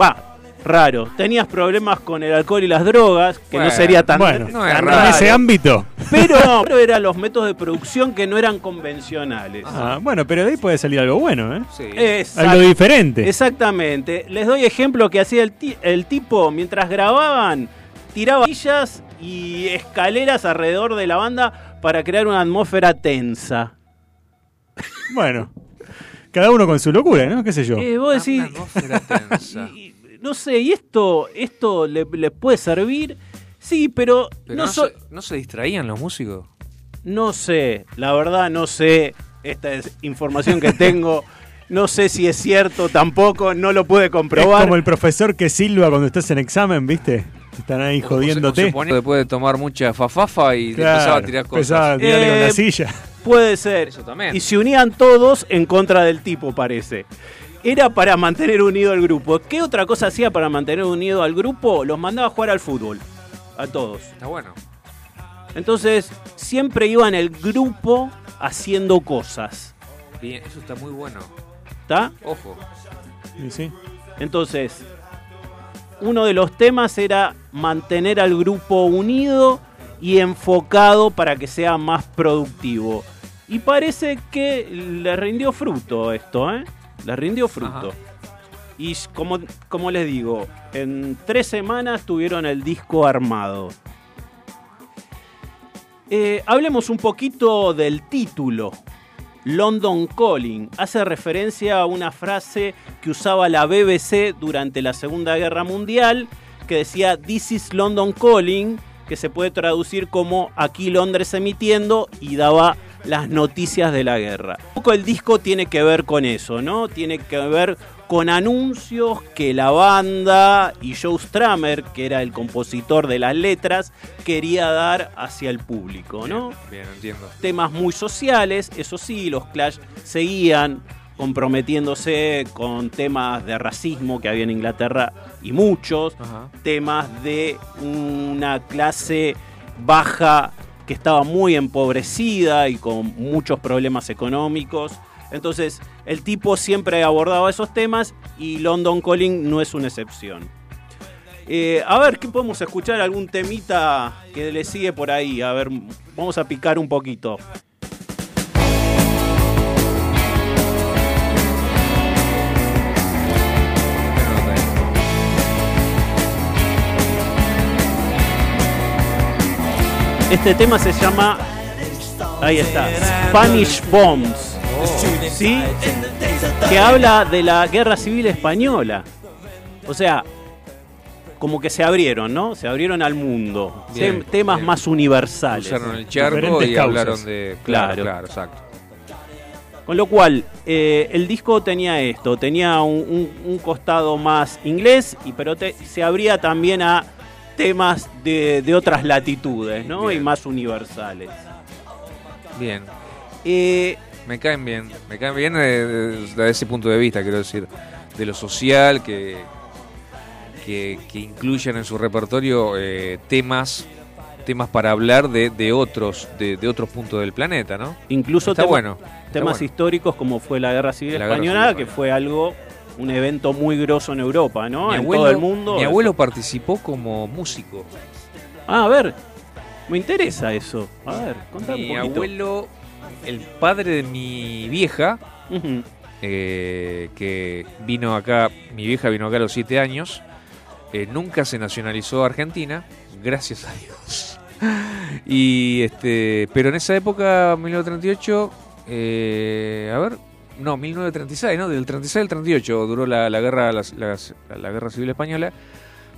Va, raro. Tenías problemas con el alcohol y las drogas, que no sería tan, bueno, no es tan raro. En ese ámbito. Pero, pero eran los métodos de producción que no eran convencionales. Ah, bueno, pero de ahí puede salir algo bueno, ¿eh? Sí. Exact- Algo diferente. Exactamente. Les doy ejemplo que hacía el, el tipo mientras grababan, tiraba sillas y escaleras alrededor de la banda para crear una atmósfera tensa. Bueno, Cada uno con su locura, ¿no? ¿Qué sé yo? Eh, vos decís, Una atmósfera tensa. y- no sé, ¿y esto, esto le, le puede servir? Sí, pero, Pero no, no, so- se, ¿no se distraían los músicos? no sé, la verdad no sé, esta es información que tengo, no sé si es cierto tampoco, no lo puede Es comprobar. como el profesor que silba cuando estás en examen, ¿viste? Están ahí O se- o jodiéndote. Se, después de tomar mucha fafafa y Claro, empezaba a tirar cosas. empezaba a tirarle con Eh, la silla. Puede ser. Eso también. Y se unían todos en contra del tipo, parece. Era para mantener unido al grupo. ¿Qué otra cosa hacía para mantener unido al grupo? Los mandaba a jugar al fútbol. A todos. Está bueno. Entonces, siempre iban el grupo haciendo cosas. Bien, eso está muy bueno. ¿Está? Ojo. Y sí. Entonces, uno de los temas era mantener al grupo unido y enfocado para que sea más productivo. Y parece que le rindió fruto esto, ¿eh? Le rindió fruto. Ajá. Y como, como les digo, en tres semanas tuvieron el disco armado. Eh, hablemos un poquito del título. London Calling hace referencia a una frase que usaba la BBC durante la Segunda Guerra Mundial que decía This is London Calling, que se puede traducir como aquí Londres emitiendo y daba las noticias de la guerra. Un poco el disco tiene que ver con eso, ¿no? Tiene que ver con anuncios que la banda y Joe Stramer, que era el compositor de las letras, quería dar hacia el público, ¿no? Bien, bien, entiendo. temas muy sociales, eso sí, los Clash seguían comprometiéndose con temas de racismo que había en Inglaterra y muchos, Ajá. temas de una clase baja que estaba muy empobrecida y con muchos problemas económicos. Entonces, el tipo siempre abordaba esos temas y London Calling no es una excepción. Eh, a ver, ¿qué podemos escuchar? ¿Algún temita que le sigue por ahí? A ver, vamos a picar un poquito. Este tema se llama. Ahí está. Spanish Bombs. ¿Sí? Que habla de la guerra civil española. O sea, como que se abrieron, ¿no? Se abrieron al mundo. Bien, Tem- temas bien. más universales. Usaron el charco y causas. hablaron de. Claro, Claro. claro, exacto. Con lo cual, eh, el disco tenía esto, tenía un, un- un costado más inglés, y, pero te- se abría también a temas de, de otras latitudes, ¿no? Bien. Y más universales. Bien. Eh, Me caen bien. Me caen bien de- de- desde ese punto de vista, quiero decir. De lo social, que, que, que incluyan en su repertorio eh, temas temas para hablar de, de otros de, de otros puntos del planeta, ¿no? incluso Está tema- bueno. está temas bueno. históricos como fue la Guerra Civil La Guerra Española, Civil que fue algo, un evento muy grosso en Europa, ¿no? en todo el mundo. mi abuelo participó como músico. Ah, a ver, me interesa eso. A ver, contame Mi un poquito. abuelo, el padre de mi vieja, eh, que vino acá, mi vieja vino acá a los siete años, eh, nunca se nacionalizó Argentina, gracias a Dios. y este, pero en esa época, 1938, eh, a ver, no, 1936, ¿no? Del 36 al 38 duró la, la guerra, la, la- la guerra civil española.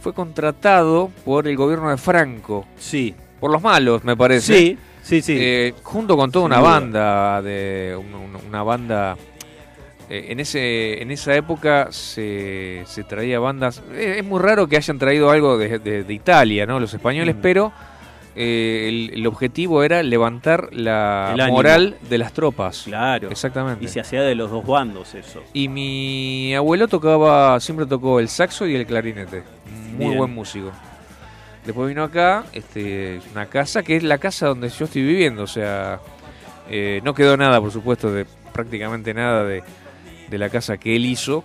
Fue contratado por el gobierno de Franco, Sí, por los malos, me parece. sí, sí, sí. Eh, junto con toda una banda de una, una- banda eh, en ese en esa época se, se traía bandas eh, es muy raro que hayan traído algo de, de- de Italia no los españoles Mm. pero eh, el, el objetivo era levantar la moral de las tropas claro. exactamente Y se hacía de los dos bandos eso. y mi abuelo tocaba, siempre tocó el saxo y el clarinete. Muy Bien. buen músico. Después vino acá, este, una casa que es la casa donde yo estoy viviendo. O sea, eh, no quedó nada, por supuesto, de prácticamente nada de, de la casa que él hizo,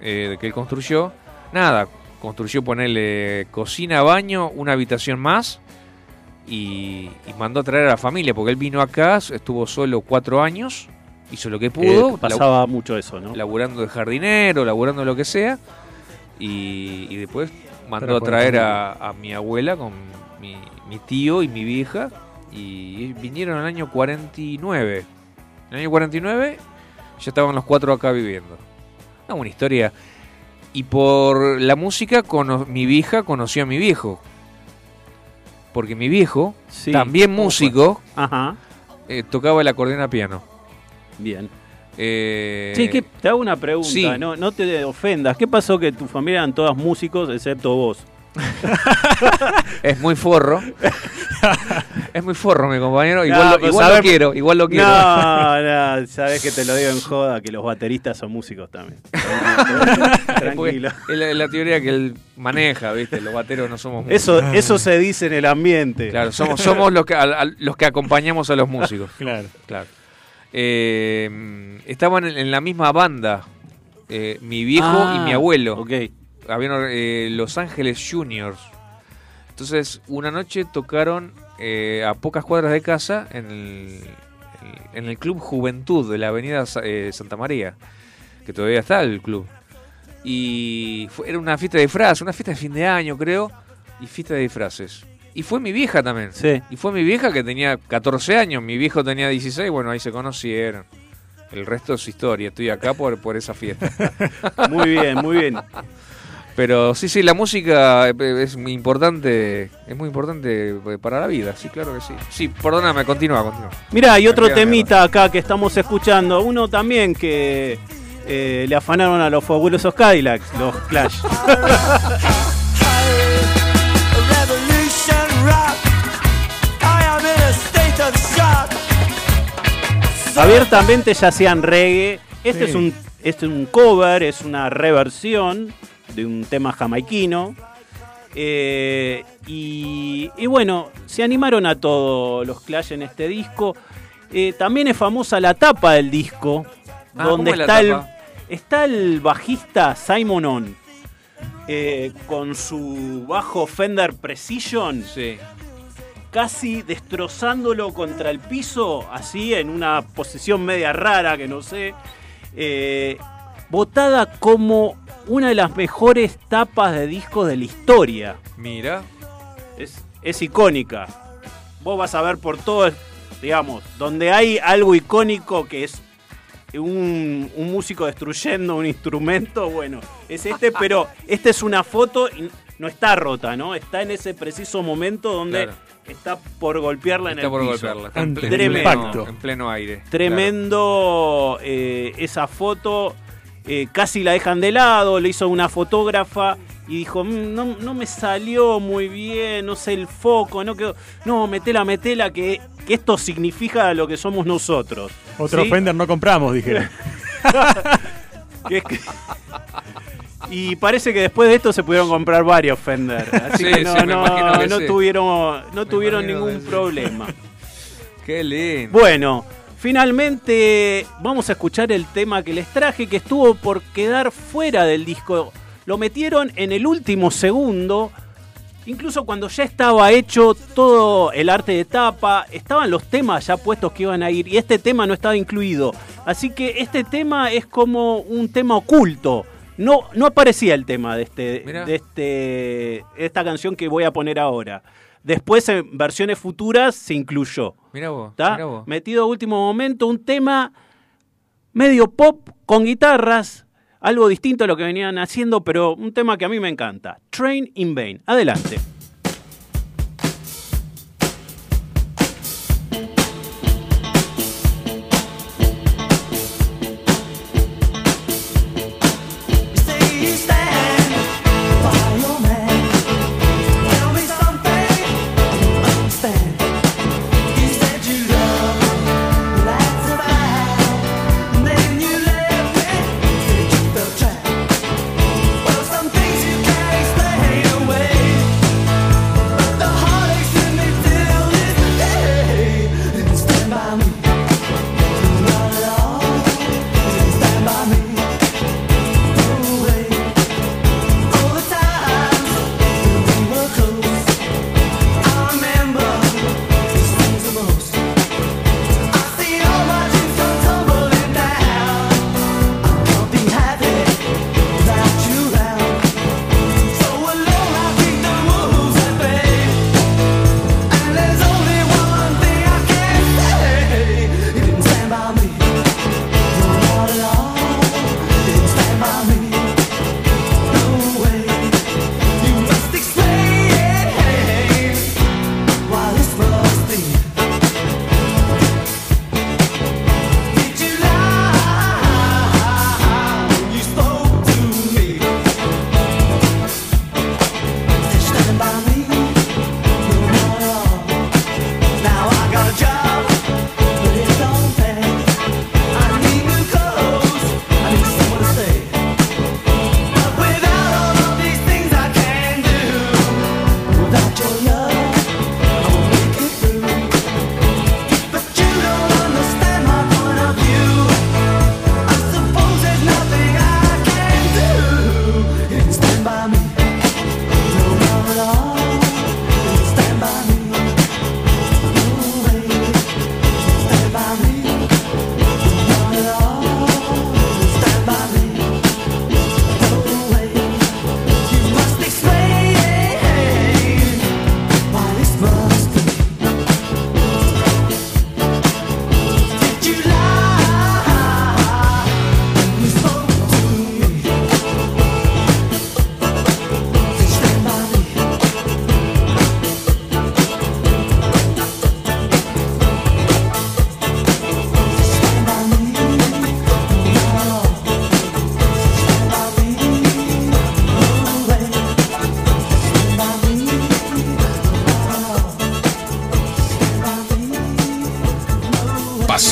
eh, que él construyó. Nada, construyó ponerle cocina, baño, una habitación más. Y, y mandó a traer a la familia, porque él vino acá, estuvo solo cuatro años, hizo lo que pudo, Eh, pasaba mucho eso, ¿no? laburando de jardinero, laburando lo que sea. Y, y después mandó a traer a, a mi abuela con mi, mi tío y mi vieja. Y vinieron en el año 49. En el año 49 Ya estaban los cuatro acá viviendo. No, una historia. Y por la música, cono- mi vieja conoció a mi viejo. Porque mi viejo, Sí. también ¿Cómo músico, Ajá, eh, tocaba el acordeón a piano. bien. Eh, Sí, que te hago una pregunta, sí. no, no te ofendas. ¿Qué pasó que tu familia eran todas músicos excepto vos? Es muy forro. es muy forro, mi compañero. Igual, No, lo, sabes- quiero, igual lo quiero. No, no, sabes que te lo digo en joda, que los bateristas son músicos también. Tranquilo. Es la, teoría que él maneja, ¿viste? Los bateros no somos músicos. Eso, eso se dice en el ambiente. Claro, somos, somos los, que, los que acompañamos a los músicos. Claro. Claro. Eh, estaban en, en la misma banda, eh, mi viejo Ah, y mi abuelo. Ok. Habían eh, Los Ángeles Juniors. Entonces, una noche tocaron eh, a pocas cuadras de casa en el, en el Club Juventud de la Avenida Sa- Santa María, que todavía está el club. Y fue- era una fiesta de disfraz, una fiesta de fin de año, creo, y fiesta de disfraces. Y fue mi vieja también. Sí. Y fue mi vieja que tenía 14 años, mi viejo tenía 16, bueno, ahí se conocieron. El resto es historia, estoy acá por, por esa fiesta. Muy bien, muy bien. Pero sí, sí, la música eh, es muy importante, es muy importante eh, para la vida, sí, claro que sí. Sí, perdóname, continúa, continúa. Mira, hay otro temita acá que estamos escuchando. Uno también que eh, le afanaron a los fabulosos Cadillacs, los Clash. Abiertamente ya hacían reggae. Este Sí. es un este es un cover, es una reversión de un tema jamaiquino. Eh, y, y bueno, se animaron a todos los Clash en este disco. Eh, también es famosa la tapa del disco, Ah, donde ¿cómo es la está el, está el bajista Simon On. eh, con su bajo Fender Precision Sí. Casi destrozándolo contra el piso, así en una posición media rara que no sé, eh, votada como una de las mejores tapas de discos de la historia. Mira, Es, es icónica. Vos vas a ver por todo, digamos, donde hay algo icónico que es un, un músico destruyendo un instrumento, bueno, es este, pero esta es una foto y no está rota, ¿no? Está en ese preciso momento donde Claro. Está por golpearla en está el por piso. golpearla, está en, Antes pleno, impacto. en pleno aire. Tremendo eh, esa foto. eh, casi la dejan de lado, le hizo una fotógrafa y dijo, "Mm, no, no me salió muy bien, no sé el foco, no quedó. No, metela, metela, que, que esto significa lo que somos nosotros. Otro ¿Sí? Fender no compramos, dijeron. Que es que- Y parece que después de esto se pudieron comprar varios Fender. Así Sí, que no, sí, no- que no sí. tuvieron, no tuvieron ningún problema. Qué lindo. Bueno, finalmente vamos a escuchar el tema que les traje, que estuvo por quedar fuera del disco. Lo metieron en el último segundo, incluso cuando ya estaba hecho todo el arte de tapa, estaban los temas ya puestos que iban a ir y este tema no estaba incluido. Así que este tema es como un tema oculto. No, no aparecía el tema de, este, Mirá. de este, esta canción que voy a poner ahora. Después en versiones futuras se incluyó. Mira vos, vos. Metido a último momento un tema medio pop con guitarras, algo distinto a lo que venían haciendo, pero un tema que a mí me encanta. Train in Vain. Adelante.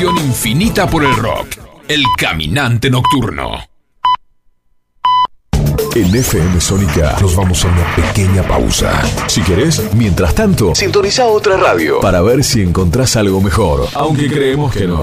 Pasión infinita por el rock. El Caminante Nocturno. En FM Sónica nos vamos a una pequeña pausa. Si querés, mientras tanto, sintoniza otra radio para ver si encontrás algo mejor. Aunque creemos que no.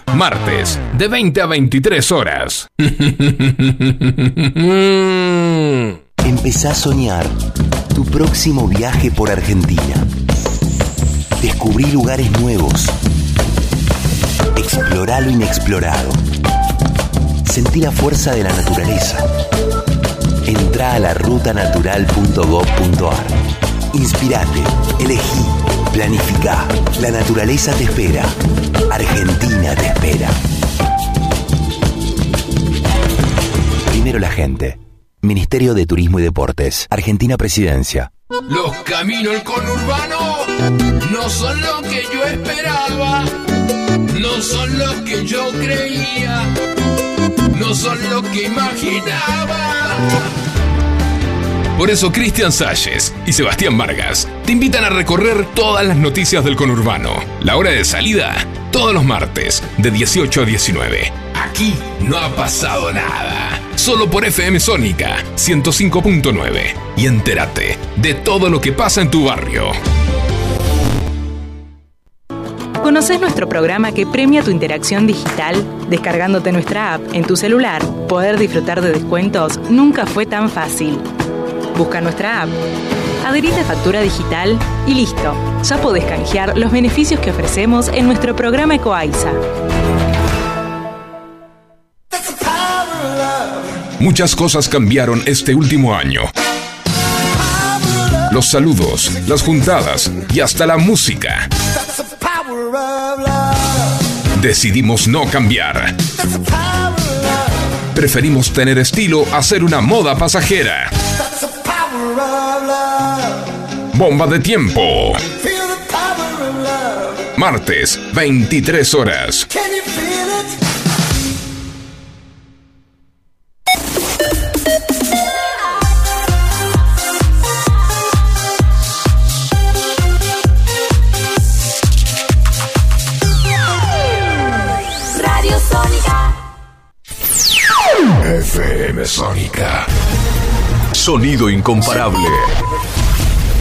martes, de 20 a 23 horas. Empezá a soñar tu próximo viaje por Argentina. Descubrí lugares nuevos. Explorá lo inexplorado. Sentí la fuerza de la naturaleza. Entrá a la rutanatural.gov.ar. Inspirate, elegí, planificá. La naturaleza te espera. Argentina te espera. Primero la gente. Ministerio de Turismo y Deportes. Argentina Presidencia. Los caminos del conurbano no son lo que yo esperaba, no son lo que yo creía, no son lo que imaginaba. Por eso Cristian Salles y Sebastián Vargas te invitan a recorrer todas las noticias del conurbano. La hora de salida, todos los martes, de 18 a 19. Aquí no ha pasado nada. Solo por FM Sónica 105.9. Y entérate de todo lo que pasa en tu barrio. ¿Conoces nuestro programa que premia tu interacción digital? Descargándote nuestra app en tu celular, poder disfrutar de descuentos nunca fue tan fácil. Busca nuestra app, adherite a factura digital y listo. Ya podés canjear los beneficios que ofrecemos en nuestro programa Ecoaiza. Muchas cosas cambiaron este último año. Los saludos, las juntadas y hasta la música. Decidimos no cambiar. Preferimos tener estilo a ser una moda pasajera. Bomba de tiempo. Martes, 23 horas. Radio Sónica. FM Sónica. Sonido incomparable.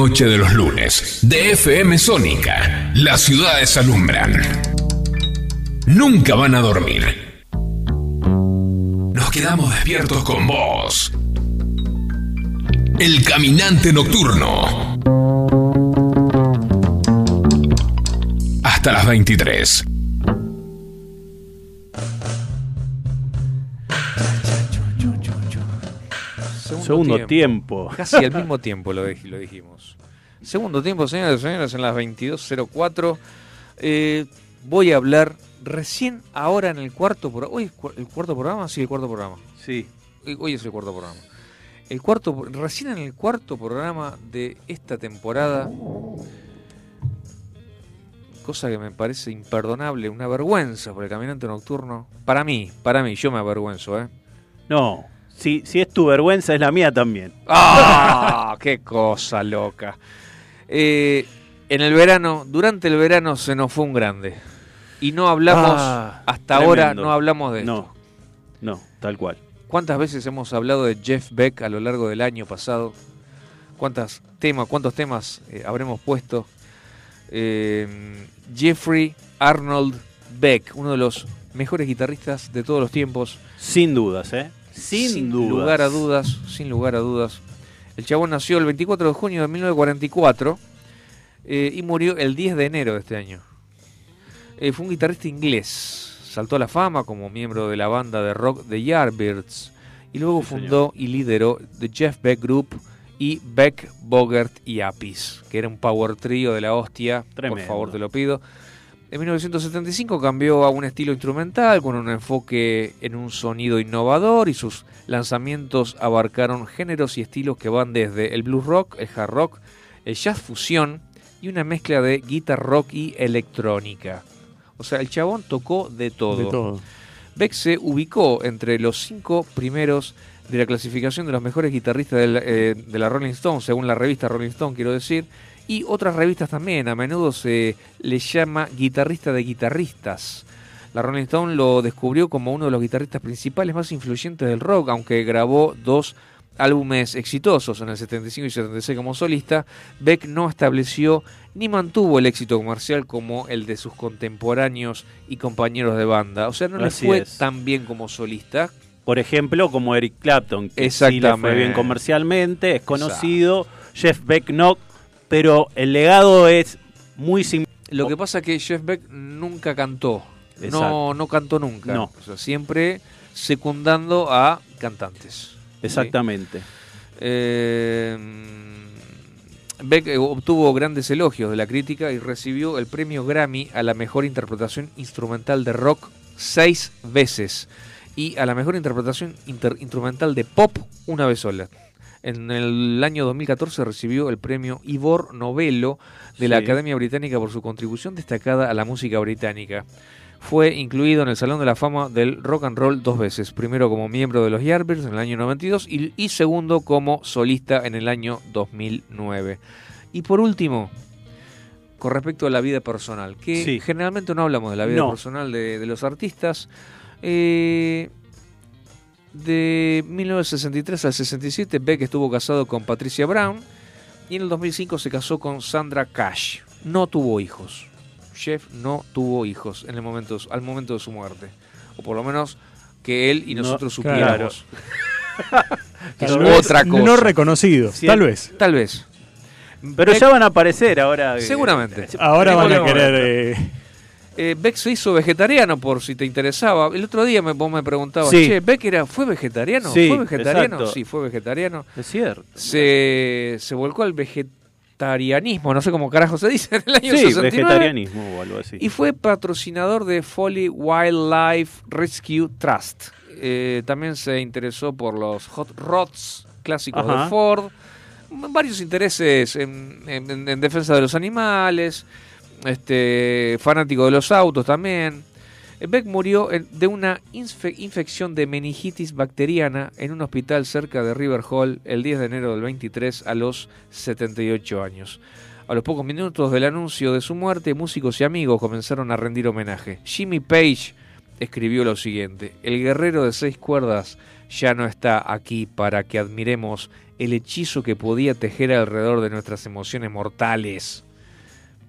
Noche de los lunes, de FM Sónica, las ciudades alumbran. Nunca van a dormir. Nos quedamos despiertos con vos. El caminante nocturno. Hasta las 23. Segundo tiempo. Casi al mismo tiempo lo, dij- lo dijimos. Segundo tiempo, señoras y señores, en las 22.04. Eh, voy a hablar recién ahora en el cuarto programa. ¿Hoy es cu- el cuarto programa? Sí, el cuarto programa. Sí. Hoy- Hoy es el cuarto programa. El cuarto, recién en el cuarto programa de esta temporada, cosa que me parece imperdonable, una vergüenza por el caminante nocturno. Para mí, para mí, yo me avergüenzo, ¿eh? No, Si, si es tu vergüenza, es la mía también. ¡Ah! ¡Qué cosa loca! Eh, en el verano, durante el verano se nos fue un grande. Y no hablamos, Ah, hasta ahora no hablamos de esto. No, no, tal cual. ¿Cuántas veces hemos hablado de Jeff Beck a lo largo del año pasado? ¿Cuántas temas, ¿Cuántos temas eh, habremos puesto? Eh, Jeffrey Arnold Beck, uno de los mejores guitarristas de todos los tiempos. Sin dudas, ¿eh? Sin, dudas. lugar a dudas, sin lugar a dudas. El chabón nació el 24 de junio de 1944 eh, y murió el 10 de enero de este año. Eh, fue un guitarrista inglés. Saltó a la fama como miembro de la banda de rock The Yardbirds y luego Sí, fundó y lideró The Jeff Beck Group y Beck, Bogert y Apis, que era un power trío de la hostia. Por Tremendo. favor, te lo pido. En 1975 cambió a un estilo instrumental con un enfoque en un sonido innovador y sus lanzamientos abarcaron géneros y estilos que van desde el blues rock, el hard rock, el jazz fusión y una mezcla de guitar rock y electrónica. O sea, el chabón tocó de todo. De todo. Beck se ubicó entre los cinco primeros de la clasificación de los mejores guitarristas del- eh, de la Rolling Stone, según la revista Rolling Stone, quiero decir, y otras revistas también. A menudo se le llama guitarrista de guitarristas. La Rolling Stone lo descubrió como uno de los guitarristas principales más influyentes del rock, aunque grabó dos álbumes exitosos en el 75 y 76 como solista, Beck no estableció ni mantuvo el éxito comercial como el de sus contemporáneos y compañeros de banda. O sea, no le fue es. tan bien como solista. Por ejemplo, como Eric Clapton, que sí le fue bien comercialmente, es conocido. Jeff Beck no, pero el legado es muy similar. Lo que pasa es que Jeff Beck nunca cantó. No, Exacto. no cantó nunca. No. O sea, siempre secundando a cantantes. Exactamente. Eh, Beck eh, obtuvo grandes elogios de la crítica y recibió el premio Grammy a la mejor interpretación instrumental de rock seis veces y a la mejor interpretación inter- instrumental de pop una vez sola. En el año 2014 recibió el premio Ivor Novello de la. Academia Británica por su contribución destacada a la música británica. Fue incluido en el Salón de la Fama del Rock and Roll dos veces, primero como miembro de los Yardbirds en el año 92 y, y segundo como solista en el año 2009. Y por último, con respecto a la vida personal, que Sí. generalmente no hablamos de la vida No. personal de, de los artistas, eh, de 1963 al 67 Beck estuvo casado con Patricia Brown y en el 2005 se casó con Sandra Cash. No tuvo hijos. Jeff no tuvo hijos en el momento, al momento de su muerte. O por lo menos que él y No, nosotros claro. supiéramos. Que Tal es vez otra cosa. No reconocido, Sí, tal vez. Tal vez. Pero Beck- ya van a aparecer ahora. eh, Seguramente. Ahora van a querer... eh, Eh, Beck se hizo vegetariano por si te interesaba. El otro día me, vos me preguntabas, Sí. che, Beck era, ¿fue vegetariano? Sí, ¿Fue vegetariano? exacto. Sí, fue vegetariano. Es cierto. Se, se volcó al vegetarianismo, no sé cómo carajo se dice, en el año Sí, 69. vegetarianismo o algo así. Y fue patrocinador de Foley Wildlife Rescue Trust. Eh, también se interesó por los hot rods clásicos Ajá. de Ford. Varios intereses en, en- en defensa de los animales. Este, fanático de los autos también. Eh, Beck murió de una infe- infección de meningitis bacteriana en un hospital cerca de River Hall el 10 de enero del 23 a los 78 años. A los pocos minutos del anuncio de su muerte, músicos y amigos comenzaron a rendir homenaje. Jimmy Page escribió lo siguiente: El guerrero de seis cuerdas ya no está aquí para que admiremos el hechizo que podía tejer alrededor de nuestras emociones mortales.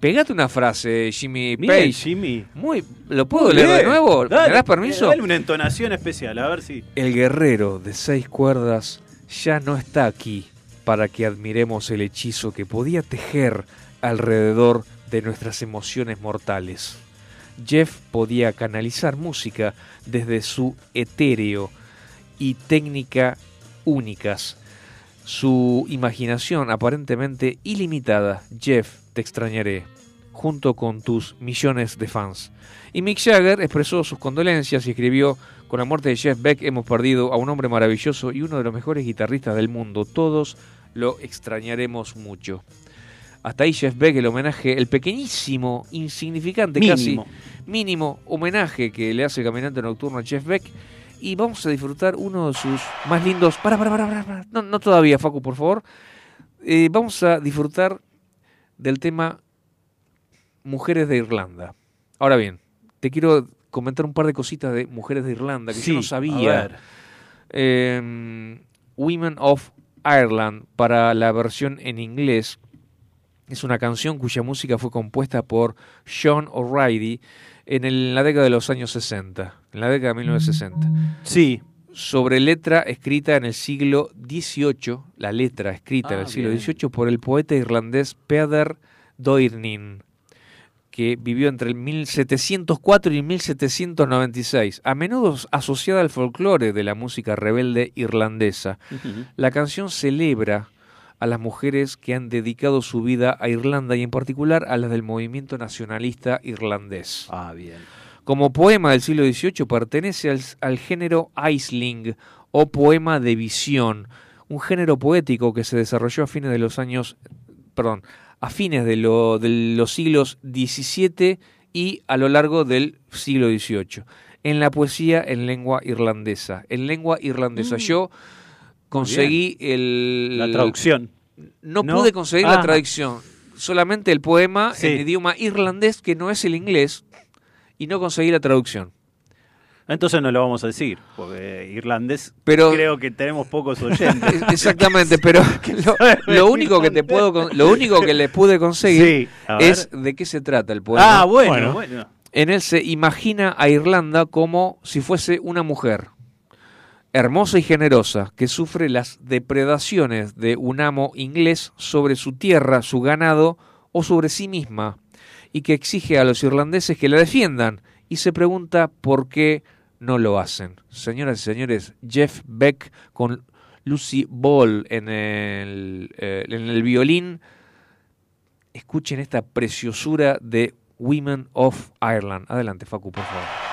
Pegate una frase, Jimmy Page. Jimmy. Muy, ¿Lo puedo Muy leer de nuevo? Dale, ¿Me das permiso? Dale una entonación especial, a ver si. El guerrero de seis cuerdas ya no está aquí para que admiremos el hechizo que podía tejer alrededor de nuestras emociones mortales. Jeff podía canalizar música desde su etéreo y técnica únicas. Su imaginación aparentemente ilimitada. Jeff, te extrañaré, junto con tus millones de fans. Y Mick Jagger expresó sus condolencias y escribió, con la muerte de Jeff Beck hemos perdido a un hombre maravilloso y uno de los mejores guitarristas del mundo. Todos lo extrañaremos mucho. Hasta ahí Jeff Beck, el homenaje, el pequeñísimo, insignificante, Mínimo. casi mínimo homenaje que le hace el caminante nocturno a Jeff Beck. y vamos a disfrutar uno de sus más lindos. Para, para, para, para, para. No, no todavía, Facu, por favor. Eh, vamos a disfrutar del tema Mujeres de Irlanda. Ahora bien, te quiero comentar un par de cositas de Mujeres de Irlanda que Sí, yo no a sabía. ver. Eh, Women of Ireland para la versión en inglés es una canción cuya música fue compuesta por Sean O'Reilly en el- la década de los años 60, en la década de 1960 Sí, sobre letra escrita en el siglo XVIII, la letra escrita en Ah, el siglo bien. XVIII por el poeta irlandés Peder Doirnin, que vivió entre el 1704 y el 1796, a menudo asociada al folclore de la música rebelde irlandesa. La canción celebra a las mujeres que han dedicado su vida a Irlanda y en particular a las del movimiento nacionalista irlandés. Ah, bien. Como poema del siglo XVIII pertenece al, al género Aisling o poema de visión, un género poético que se desarrolló a fines de los años, perdón, a fines de, lo- de los siglos XVII y a lo largo del siglo XVIII, en la poesía en lengua irlandesa. En lengua irlandesa. Yo conseguí el, La traducción. no, ¿No? pude conseguir Ah. la traducción. Solamente el poema Sí. en idioma irlandés, que no es el inglés, y no conseguí la traducción. Entonces no lo vamos a decir, porque irlandés Pero- creo que tenemos pocos oyentes. Es- Exactamente, pero lo, lo único que te puedo lo único que le pude conseguir Sí, es de qué se trata el poema. ah, bueno, Bueno. bueno. En él se imagina a Irlanda como si fuese una mujer hermosa y generosa que sufre las depredaciones de un amo inglés sobre su tierra, su ganado o sobre sí misma y que exige a los irlandeses que la defiendan y se pregunta por qué no lo hacen. Señoras y señores, Jeff Beck con Lucy Ball en el, eh, en el violín. Escuchen esta preciosura de Women of Ireland. Adelante, Facu, por favor.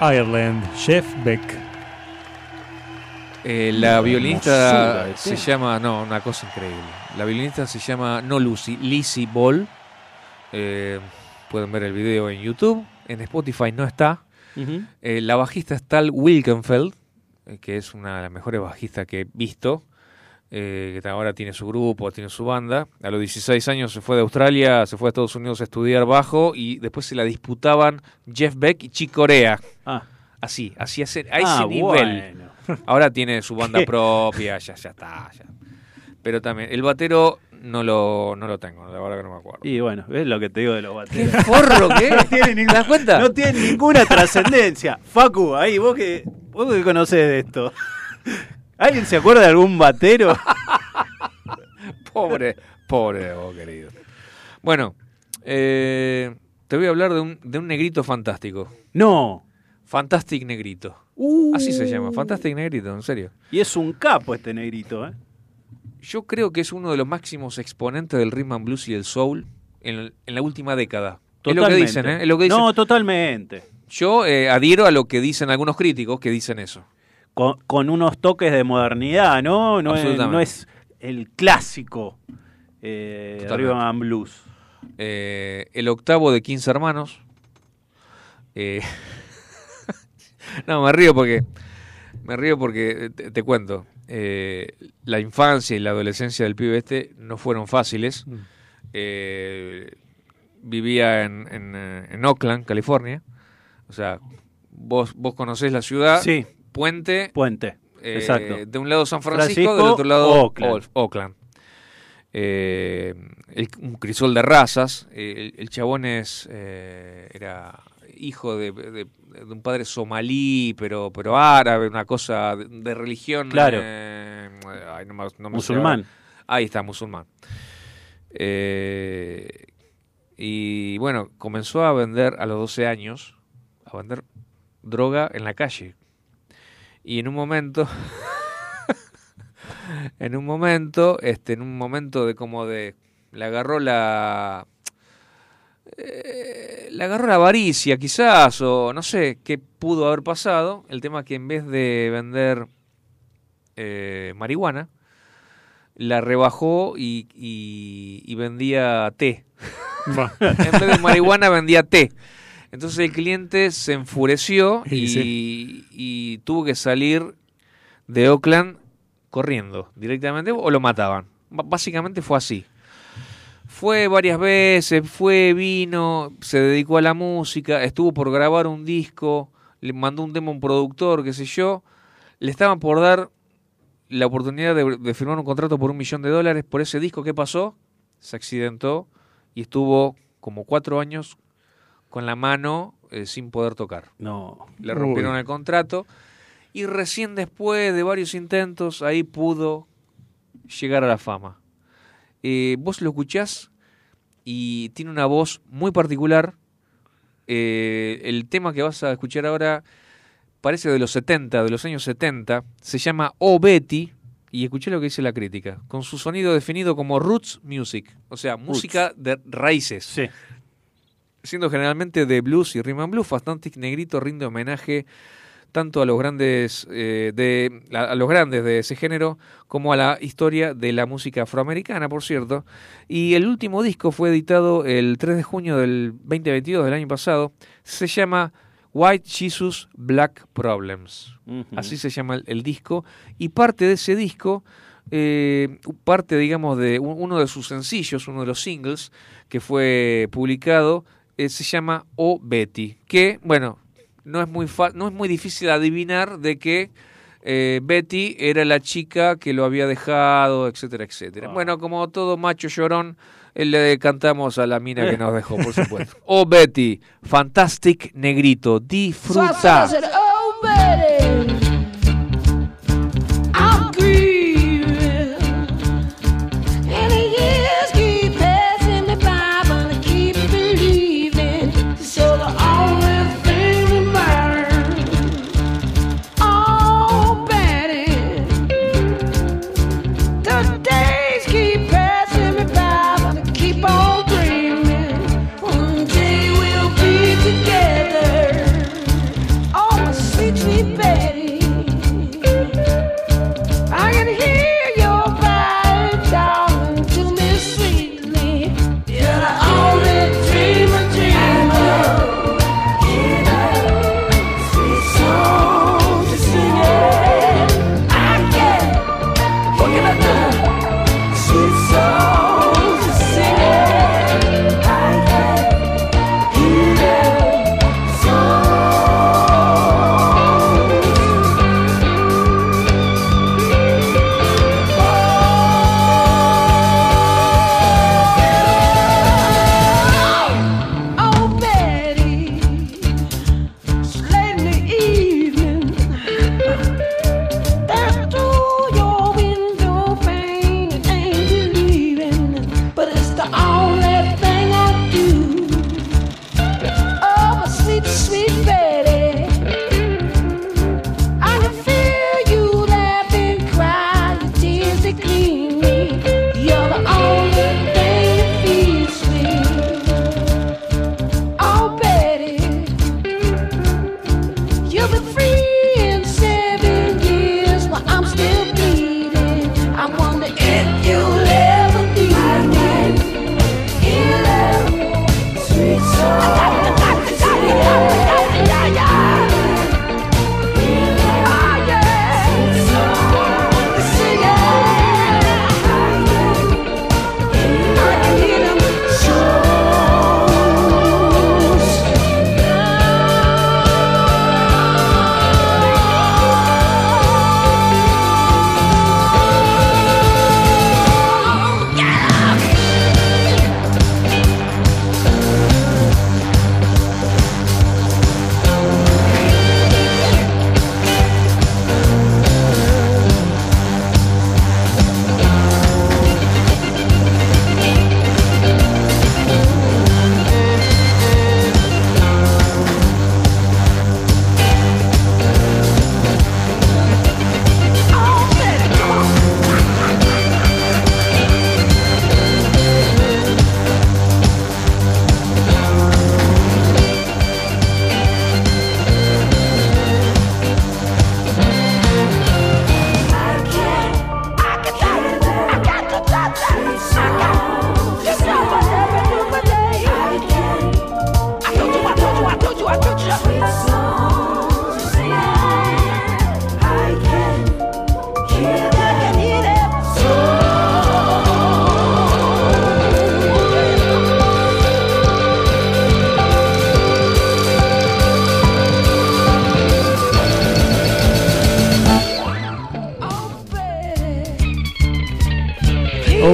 Ireland, Jeff Beck. Eh, la violinista se tema. llama, no, una cosa increíble. La violinista se llama no Lucy, Lizzie Ball. Eh, pueden ver el video en YouTube. En Spotify no está. Eh, la bajista es Tal Wilkenfeld, eh, que es una de las mejores bajistas que he visto. Eh, que ahora tiene su grupo, tiene su banda. A los 16 años se fue de Australia, se fue a Estados Unidos a estudiar bajo y después se la disputaban Jeff Beck y Chick Corea. Ah, Así, así a ese, a ese ah, nivel. bueno. Ahora tiene su banda ¿Qué? propia, ya, ya está. ya. Pero también, el batero no lo, no lo tengo, la verdad que no me acuerdo. Y bueno, ¿ves lo que te digo de los ¿Qué bateros? forro que es? tiene ¿Te ningún- das cuenta? No tiene ninguna trascendencia. Facu, ahí, vos que, vos que conocés de esto. ¿Alguien se acuerda de algún batero? Pobre, pobre de vos, querido. Bueno, eh, te voy a hablar de un, de un negrito fantástico. No. Fantastic Negrito. Uh. Así se llama, Fantastic Negrito, en serio. Y es un capo este negrito, ¿eh? Yo creo que es uno de los máximos exponentes del rhythm and blues y el soul en, en la última década. Es lo que Totalmente. dicen, ¿eh? Es lo que dicen. No, totalmente. Yo eh, adhiero a lo que dicen algunos críticos que dicen eso. Con, con unos toques de modernidad, ¿no? No es, Absolutamente. no es el clásico eh, Totalmente. rhythm and blues. Eh, el octavo de 15 hermanos. Eh, no, me río porque. Me río porque te, te cuento. eh, la infancia y la adolescencia del pibe este no fueron fáciles. Eh, vivía en, en, en Oakland, California. O sea, vos, vos conocés la ciudad. Sí, Puente. puente. eh, Exacto. De un lado San Francisco, Francisco, del otro lado Oakland. Oakland. Eh, el- un crisol de razas. El, el chabón es, eh, era hijo de, de- de un padre somalí, pero, pero árabe, una cosa de, de religión. Claro. ay, no me- no me sé Musulmán. Ahí está, musulmán. Y bueno, comenzó a vender a los 12 años, a vender droga en la calle. Y en un momento, en un momento, este, en un momento de como de, le agarró la, eh, le agarró la avaricia quizás, o no sé qué pudo haber pasado. El tema que en vez de vender eh, marihuana, la rebajó y, y- y vendía té. En vez de marihuana vendía té. Entonces el cliente se enfureció Y y, sí. y tuvo que salir de Oakland corriendo directamente o lo mataban. B- Básicamente fue así. Fue varias veces, fue, vino, se dedicó a la música, estuvo por grabar un disco, le mandó un demo a un productor, qué sé yo. Le estaban por dar la oportunidad de, de firmar un contrato por un millón de dólares por ese disco. ¿Qué pasó? Se accidentó y estuvo como cuatro años con la mano eh, sin poder tocar. No. Le rompieron Uy. el contrato y recién después de varios intentos ahí pudo llegar a la fama. Eh, vos lo escuchás y tiene una voz muy particular. Eh, el tema que vas a escuchar ahora parece de los 70, de los años 70. Se llama Oh Betty. Y escuché lo que dice la crítica. Con su sonido definido como roots music. O sea, música de raíces Sí. Siendo generalmente de blues y rhythm and blues, Fantastic Negrito rinde homenaje tanto a los grandes eh, de a, los grandes de ese género como a la historia de la música afroamericana, por cierto. Y el último disco fue editado el 3 de junio del 2022 del año pasado. Se llama White Jesus Black Problems. Así se llama el, el disco. Y parte de ese disco, eh, parte, digamos, de un- uno de sus sencillos, uno de los singles que fue publicado, eh, se llama O Betty. Que, bueno, no es muy, fa- no es muy difícil adivinar de que eh, Betty era la chica que lo había dejado, etcétera, etcétera. Ah. Bueno, como todo macho llorón, eh, le cantamos a la mina que nos dejó, por supuesto. O Betty, Fantastic Negrito, disfruta. Oh, Betty,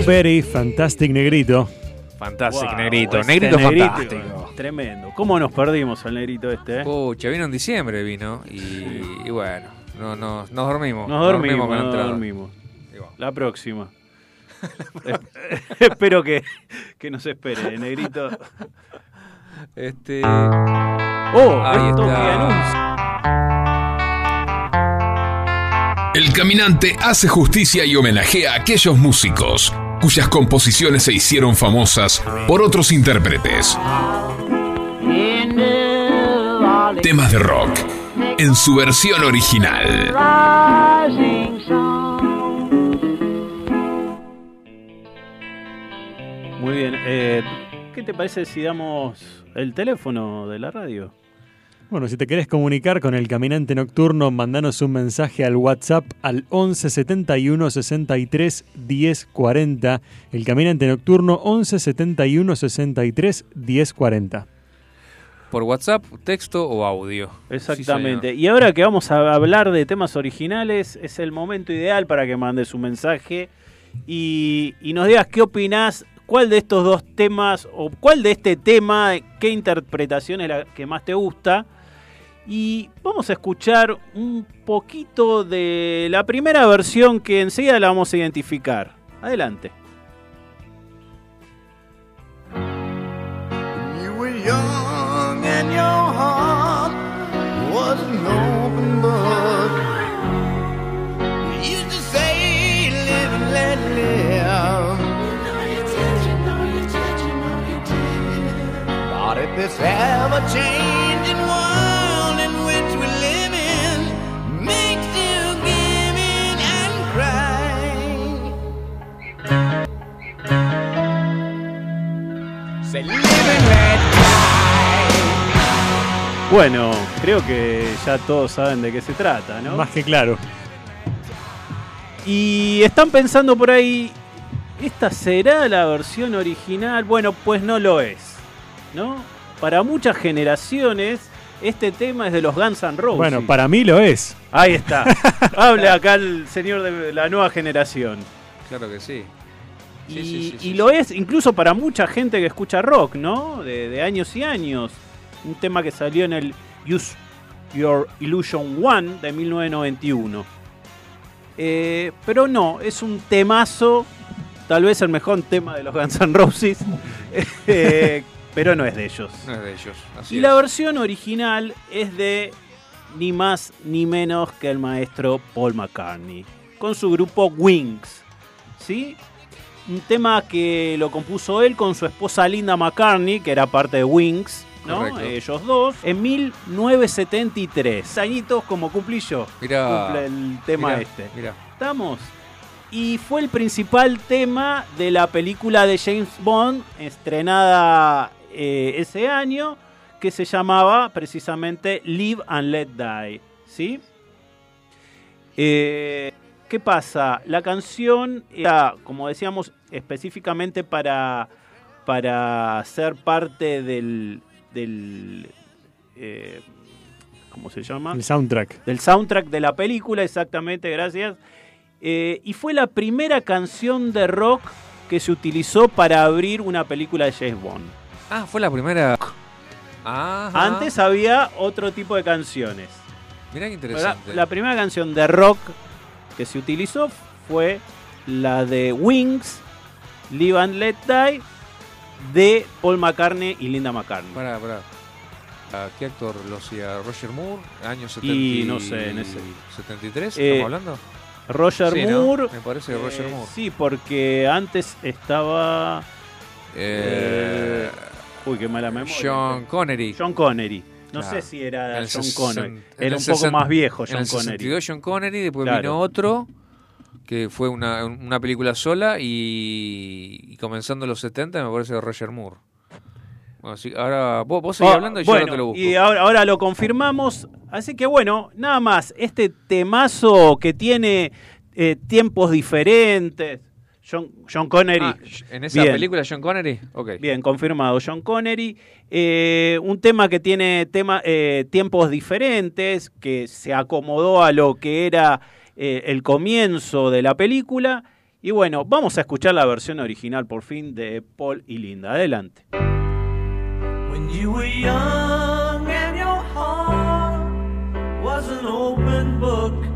Very fantastic negrito. Wow, negrito. este Negrito negrito, fantástico. Tremendo. ¿Cómo nos perdimos al negrito este? eh? Pucha, vino en diciembre, vino. Y, y bueno, no, no, nos dormimos. Nos dormimos, con la nos entrada. dormimos. La próxima. Espero que, que nos espere, negrito. Este. Oh, Ahí esto está. que. El caminante hace justicia y homenajea a aquellos músicos cuyas composiciones se hicieron famosas por otros intérpretes. Temas de rock en su versión original. Muy bien. eh, ¿Qué te parece si damos el teléfono de la radio? Bueno, si te querés comunicar con el caminante nocturno, mandanos un mensaje al WhatsApp al 11 71 63 10 40. El caminante nocturno 11 71 63 10 40. Por WhatsApp, texto o audio. Exactamente. Sí, y ahora que vamos a hablar de temas originales, es el momento ideal para que mandes un mensaje y, y nos digas qué opinás, cuál de estos dos temas o cuál de este tema, qué interpretación es la que más te gusta. Y vamos a escuchar un poquito de la primera versión que enseguida la vamos a identificar. Adelante. You were young Bueno, creo que ya todos saben de qué se trata, ¿no? Más que claro. Y están pensando por ahí, ¿esta será la versión original? Bueno, pues no lo es, ¿no? Para muchas generaciones, este tema es de los Guns N' Roses. Bueno, para mí lo es. Ahí está. Habla acá el señor de la nueva generación. Claro que sí. Sí, y sí, sí, y sí, lo es incluso para mucha gente que escucha rock, ¿no? De, de años y años. Un tema que salió en el Use Your Illusion One de 1991. Eh, pero no, es un temazo, tal vez el mejor tema de los Guns N' Roses, eh, pero no es de ellos. No es de ellos. Así Y es. la versión original es de ni más ni menos que el maestro Paul McCartney, con su grupo Wings. ¿Sí? Un tema que lo compuso él con su esposa Linda McCartney, que era parte de Wings, ¿no? Ellos dos, en 1973. Añitos como cumplí yo. Mirá, Cumple el tema mirá, este. mirá. ¿Estamos? Y fue el principal tema de la película de James Bond, estrenada eh, ese año, que se llamaba precisamente Live and Let Die. ¿Sí? Eh, ¿Qué pasa? La canción era, como decíamos, específicamente para, para ser parte del. del eh, ¿Cómo se llama? El soundtrack. del soundtrack de la película, exactamente, gracias. Eh, y fue la primera canción de rock que se utilizó para abrir una película de James Bond. Ah, fue la primera. Ajá. Antes había otro tipo de canciones. Mirá qué La, interesante. la primera canción de rock que se utilizó fue la de Wings, Live and Let Die, de Paul McCartney y Linda McCartney. Pará, pará. ¿A ¿Qué actor lo hacía? ¿Roger Moore? ¿Año 70 Y no sé, en ese- 73? Eh, ¿Estamos hablando? Roger Sí, ¿no? Moore. Me parece que Roger eh, Moore. Sí, porque antes estaba. Eh, Uy, qué mala memoria. Sean Connery. John Connery. No Claro. sé si era En John Connery. en Era un poco más viejo En John el Connery. 62 John Connery, después Claro. vino otro que fue una, una película sola y, y comenzando los 70 me parece Roger Moore. Bueno, sí, ahora vos, vos seguís Ah, hablando y yo ahora te lo busco. y ahora, ahora lo confirmamos. Así que bueno, nada más. Este temazo que tiene eh, tiempos diferentes. John, John Connery. Ah, ¿En esa Bien. película John Connery? Ok. Bien, confirmado. John Connery. Eh, un tema que tiene tema, eh, tiempos diferentes, que se acomodó a lo que era eh, el comienzo de la película. Y bueno, vamos a escuchar la versión original por fin de Paul y Linda. Adelante. When you were young and your heart was an open book, you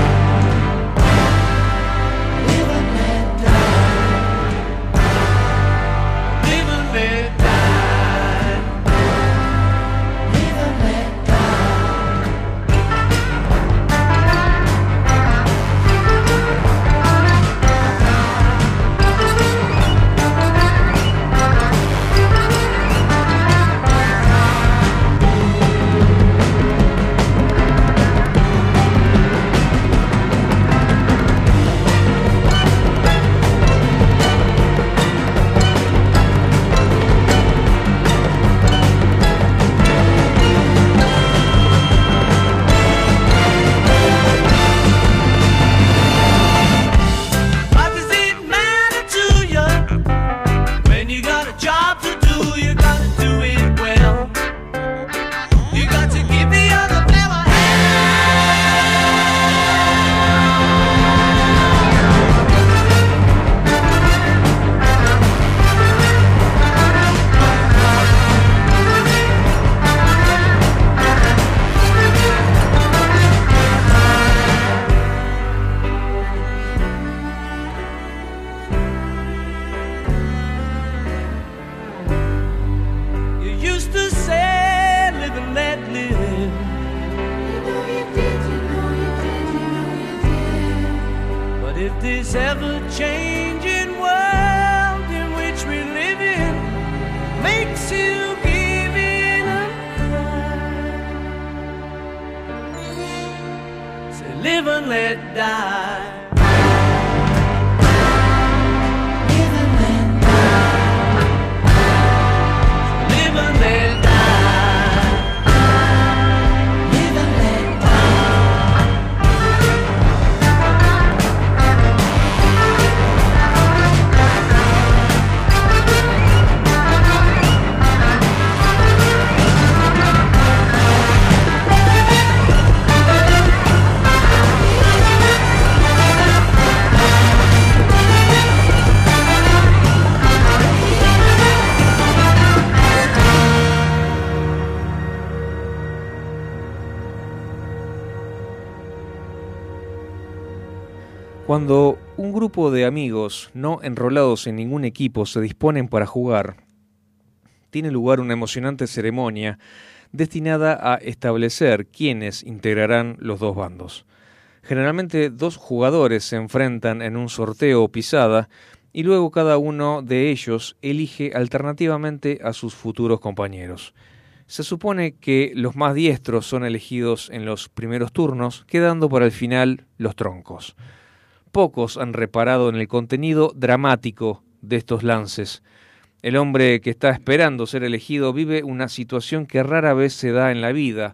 No enrolados en ningún equipo se disponen para jugar, tiene lugar una emocionante ceremonia destinada a establecer quiénes integrarán los dos bandos. Generalmente dos jugadores se enfrentan en un sorteo o pisada y luego cada uno de ellos elige alternativamente a sus futuros compañeros. Se supone que los más diestros son elegidos en los primeros turnos, quedando para el final los troncos. Pocos han reparado en el contenido dramático de estos lances. El hombre que está esperando ser elegido vive una situación que rara vez se da en la vida.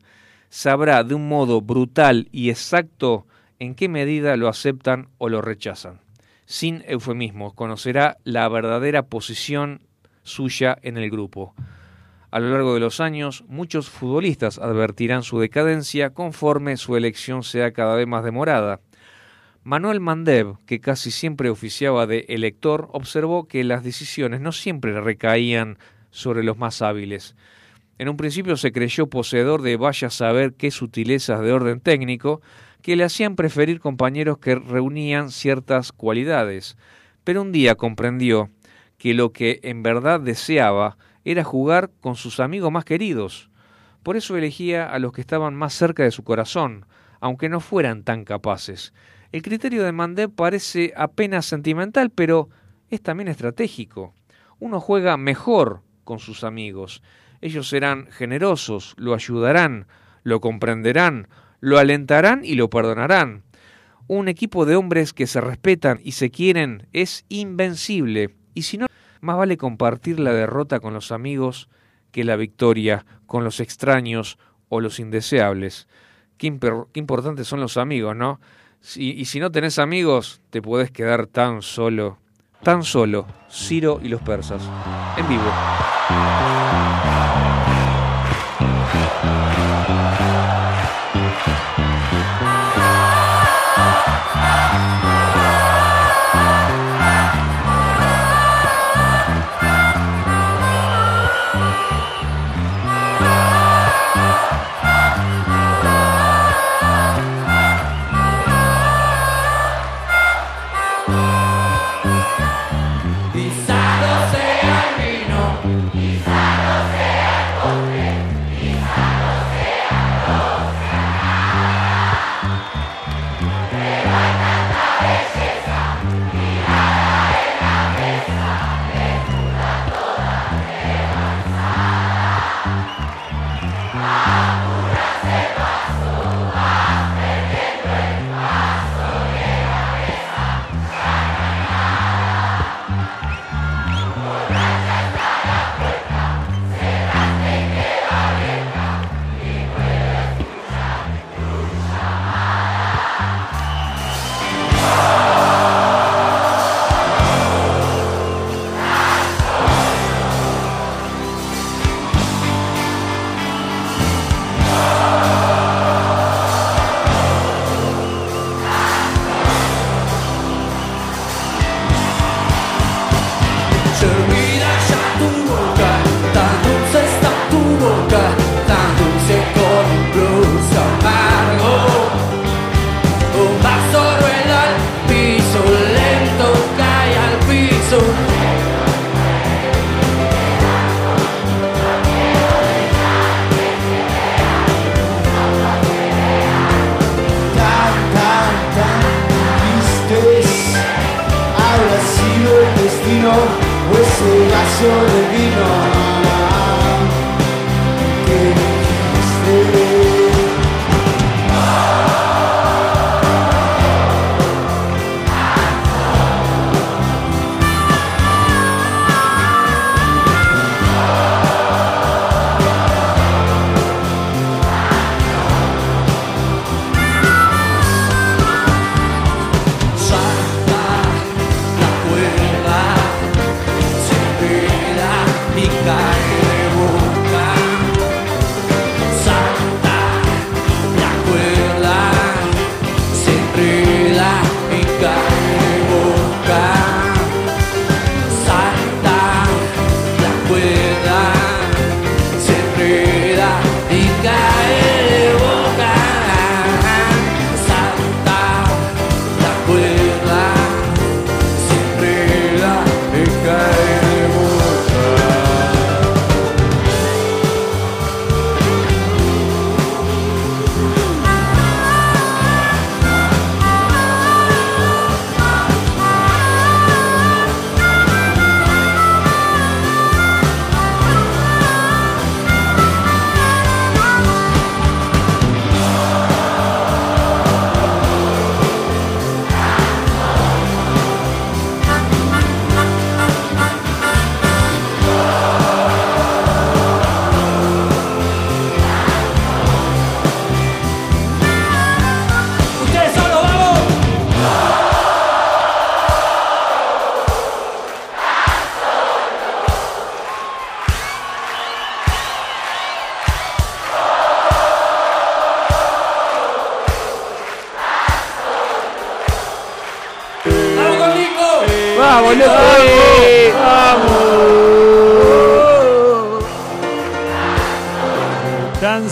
Sabrá de un modo brutal y exacto en qué medida lo aceptan o lo rechazan. Sin eufemismos, conocerá la verdadera posición suya en el grupo. A lo largo de los años, muchos futbolistas advertirán su decadencia conforme su elección sea cada vez más demorada. Manuel Mandev, que casi siempre oficiaba de elector, observó que las decisiones no siempre recaían sobre los más hábiles. En un principio se creyó poseedor de vaya saber qué sutilezas de orden técnico que le hacían preferir compañeros que reunían ciertas cualidades, pero un día comprendió que lo que en verdad deseaba era jugar con sus amigos más queridos. Por eso elegía a los que estaban más cerca de su corazón, aunque no fueran tan capaces. El criterio de Mandé parece apenas sentimental, pero es también estratégico. Uno juega mejor con sus amigos. Ellos serán generosos, lo ayudarán, lo comprenderán, lo alentarán y lo perdonarán. Un equipo de hombres que se respetan y se quieren es invencible, y si no, Más vale compartir la derrota con los amigos que la victoria con los extraños o los indeseables. Qué, qué importantes son los amigos, ¿no? Y si no tenés amigos, te podés quedar tan solo. Tan solo. Ciro y los persas. En vivo.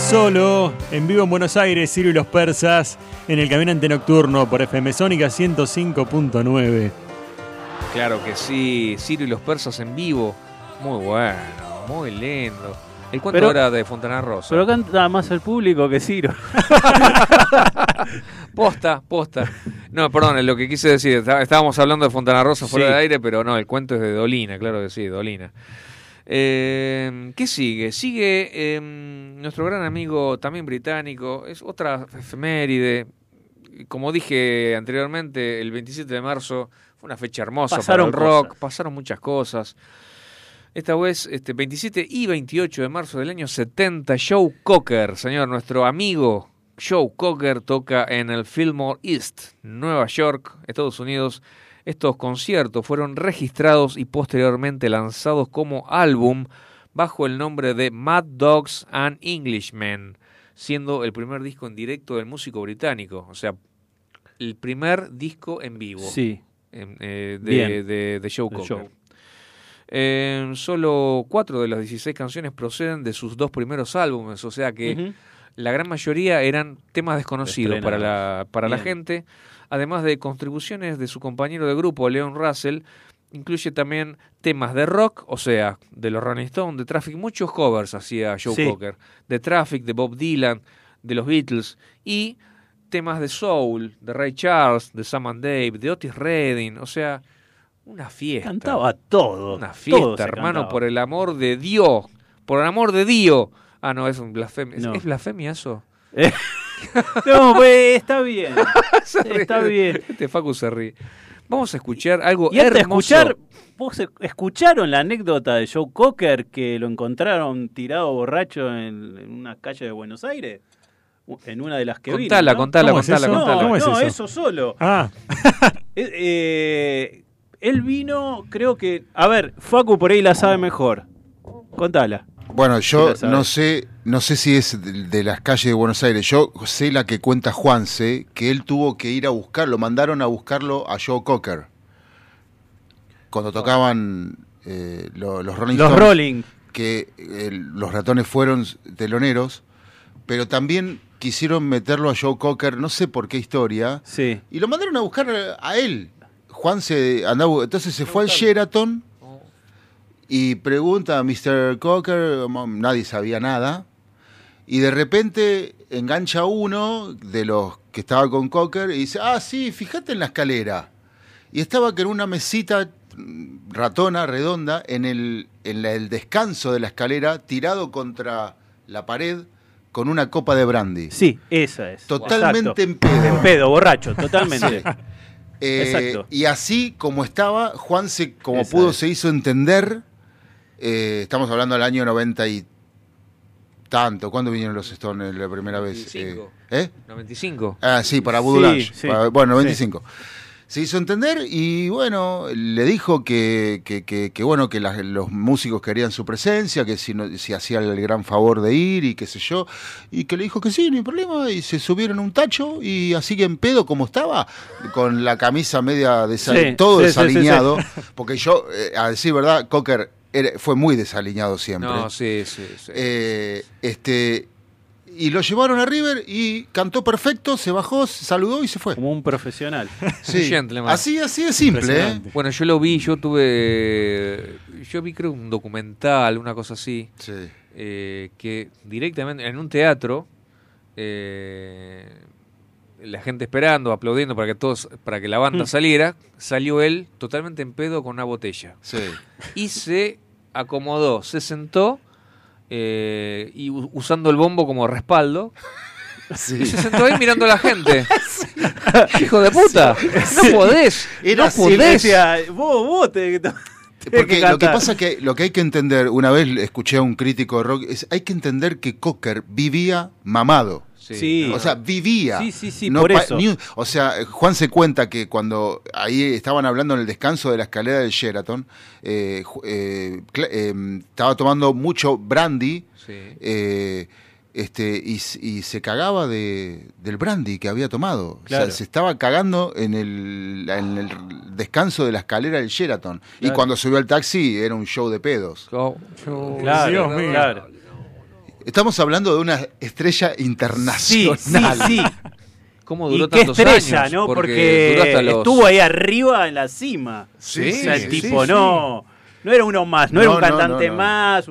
Solo, en vivo en Buenos Aires, Ciro y los persas, en el Caminante Nocturno por FM Sónica 105.9. Claro que sí. Ciro y los persas en vivo. Muy bueno, muy lindo. ¿El cuánto Pero- era de Fontana Rosa? Pero canta más el público que Ciro. Posta, posta. No, perdón, lo que quise decir, está- estábamos hablando de Fontana Rosa fuera Sí. de aire, pero no, el cuento es de Dolina, claro que sí, Dolina. Eh, ¿Qué sigue? Sigue eh, nuestro gran amigo, también británico, es otra efeméride, como dije anteriormente, el 27 de marzo fue una fecha hermosa Pasaron para el rock, cosas. pasaron muchas cosas. Esta vez, este 27 y 28 de marzo del año 70, Joe Cocker, señor, nuestro amigo Joe Cocker toca en el Fillmore East, Nueva York, Estados Unidos. Estos conciertos fueron registrados y posteriormente lanzados como álbum bajo el nombre de Mad Dogs and Englishmen, siendo el primer disco en directo del músico británico, o sea, el primer disco en vivo Sí. eh, de, de- de Joe Cocker. Eh, solo cuatro de las 16 canciones proceden de sus dos primeros álbumes, o sea que. La gran mayoría eran temas desconocidos para la, para la gente, además de contribuciones de su compañero de grupo, Leon Russell, incluye también temas de rock, o sea, de los Rolling Stones, de Traffic, muchos covers hacía Joe Sí. Cocker, de Traffic, de Bob Dylan, de los Beatles, y temas de Soul, de Ray Charles, de Sam and Dave, de Otis Redding, o sea, una fiesta. Cantaba todo. Una todo fiesta, se hermano, cantaba. por el amor de Dios. Por el amor de Dios. Ah, no, es un blasfemia. ¿Es- No. ¿Es blasfemia eso? Eh, no, pues, está bien. Está bien. Este Facu se ríe. Vamos a escuchar algo Y antes hermoso. escuchar, ¿vos e- escucharon la anécdota de Joe Cocker que lo encontraron tirado borracho en, en una calle de Buenos Aires? En una de las que vino, Contala, ¿no? contala, ¿Cómo es contala? No, contala. ¿Cómo es no, eso? eso solo. Ah, Eh, eh, él vino, creo que... A ver, Facu por ahí la sabe mejor. Contala. Bueno, yo no sé, no sé si es de, de las calles de Buenos Aires. Yo sé la que cuenta Juanse, que él tuvo que ir a buscarlo, mandaron a buscarlo a Joe Cocker. Cuando tocaban eh, lo- los Rolling Los Stones, Rolling. que eh, los ratones fueron teloneros, pero también quisieron meterlo a Joe Cocker, no sé por qué historia, Sí. y lo mandaron a buscar a él. Juan se andaba, entonces se fue al Sheraton y pregunta a Mr. Cocker, nadie sabía nada, y de repente engancha uno de los que estaba con Cocker y dice, ah, sí, fíjate en la escalera. Y estaba que en una mesita mm, ratona, redonda, en el, en la- el descanso de la escalera, tirado contra la pared con una copa de brandy. Sí, esa es. Totalmente Exacto. en pedo. En pedo, borracho, totalmente. Eh, Exacto. Y así como estaba, Juan se, como Esa pudo, es. se hizo entender. Eh, estamos hablando del año 90 y tanto. ¿Cuándo vinieron los Stones la primera vez? 95. Eh, ¿Eh? 95. Ah, sí, para Voodoo Sí, sí, Para- bueno, sí. 95. Se hizo entender y bueno, le dijo que, que, que- que, bueno, que las- los músicos querían su presencia, que si, no, si hacía el gran favor de ir y qué sé yo, y que le dijo que sí, no hay problema, y se subieron un tacho y así que en pedo como estaba, con la camisa media todo sí, sí, sí, desaliñado, porque yo, eh, a decir verdad, Cocker era- fue muy desaliñado siempre. No, sí, sí, sí. Eh, este y lo llevaron a River y cantó perfecto, se bajó, saludó y se fue. Como un profesional. Sí. gentleman. Así, así de simple, ¿eh? Bueno, yo lo vi, yo tuve. Yo vi, creo, un documental, una cosa así, Sí. eh, que directamente en un teatro. eh, la gente esperando, aplaudiendo para que todos, para que la banda Mm. saliera, salió él totalmente en pedo con una botella. Sí. y se acomodó, se sentó eh, y usando el bombo como respaldo. Sí. Y se sentó ahí mirando a la gente. Hijo de puta, no podés, Era no podés. decía, vos, vos te... Porque lo que pasa que lo que hay que entender, una vez escuché a un crítico de rock, es hay que entender que Cocker vivía mamado. Sí. O sea, vivía. Sí, sí, sí, No por eso. ni o sea, Juan se cuenta que cuando ahí estaban hablando en el descanso de la escalera del Sheraton, eh, eh, eh, estaba tomando mucho brandy Sí. eh, este, y, se cagaba de, del brandy que había tomado. O sea, se estaba cagando en el, en el descanso de la escalera del Sheraton. Y cuando subió al taxi era un show de pedos. Oh, Claro, Dios mío. claro. Estamos hablando de una estrella Sí, internacional. sí, sí. ¿Cómo duró Y qué tantos estrella, años? ¿no? Porque, los... estuvo ahí arriba en la cima. Sí, o sea, el sí, tipo sí. no, no era uno más, no, era un cantante no, no. más.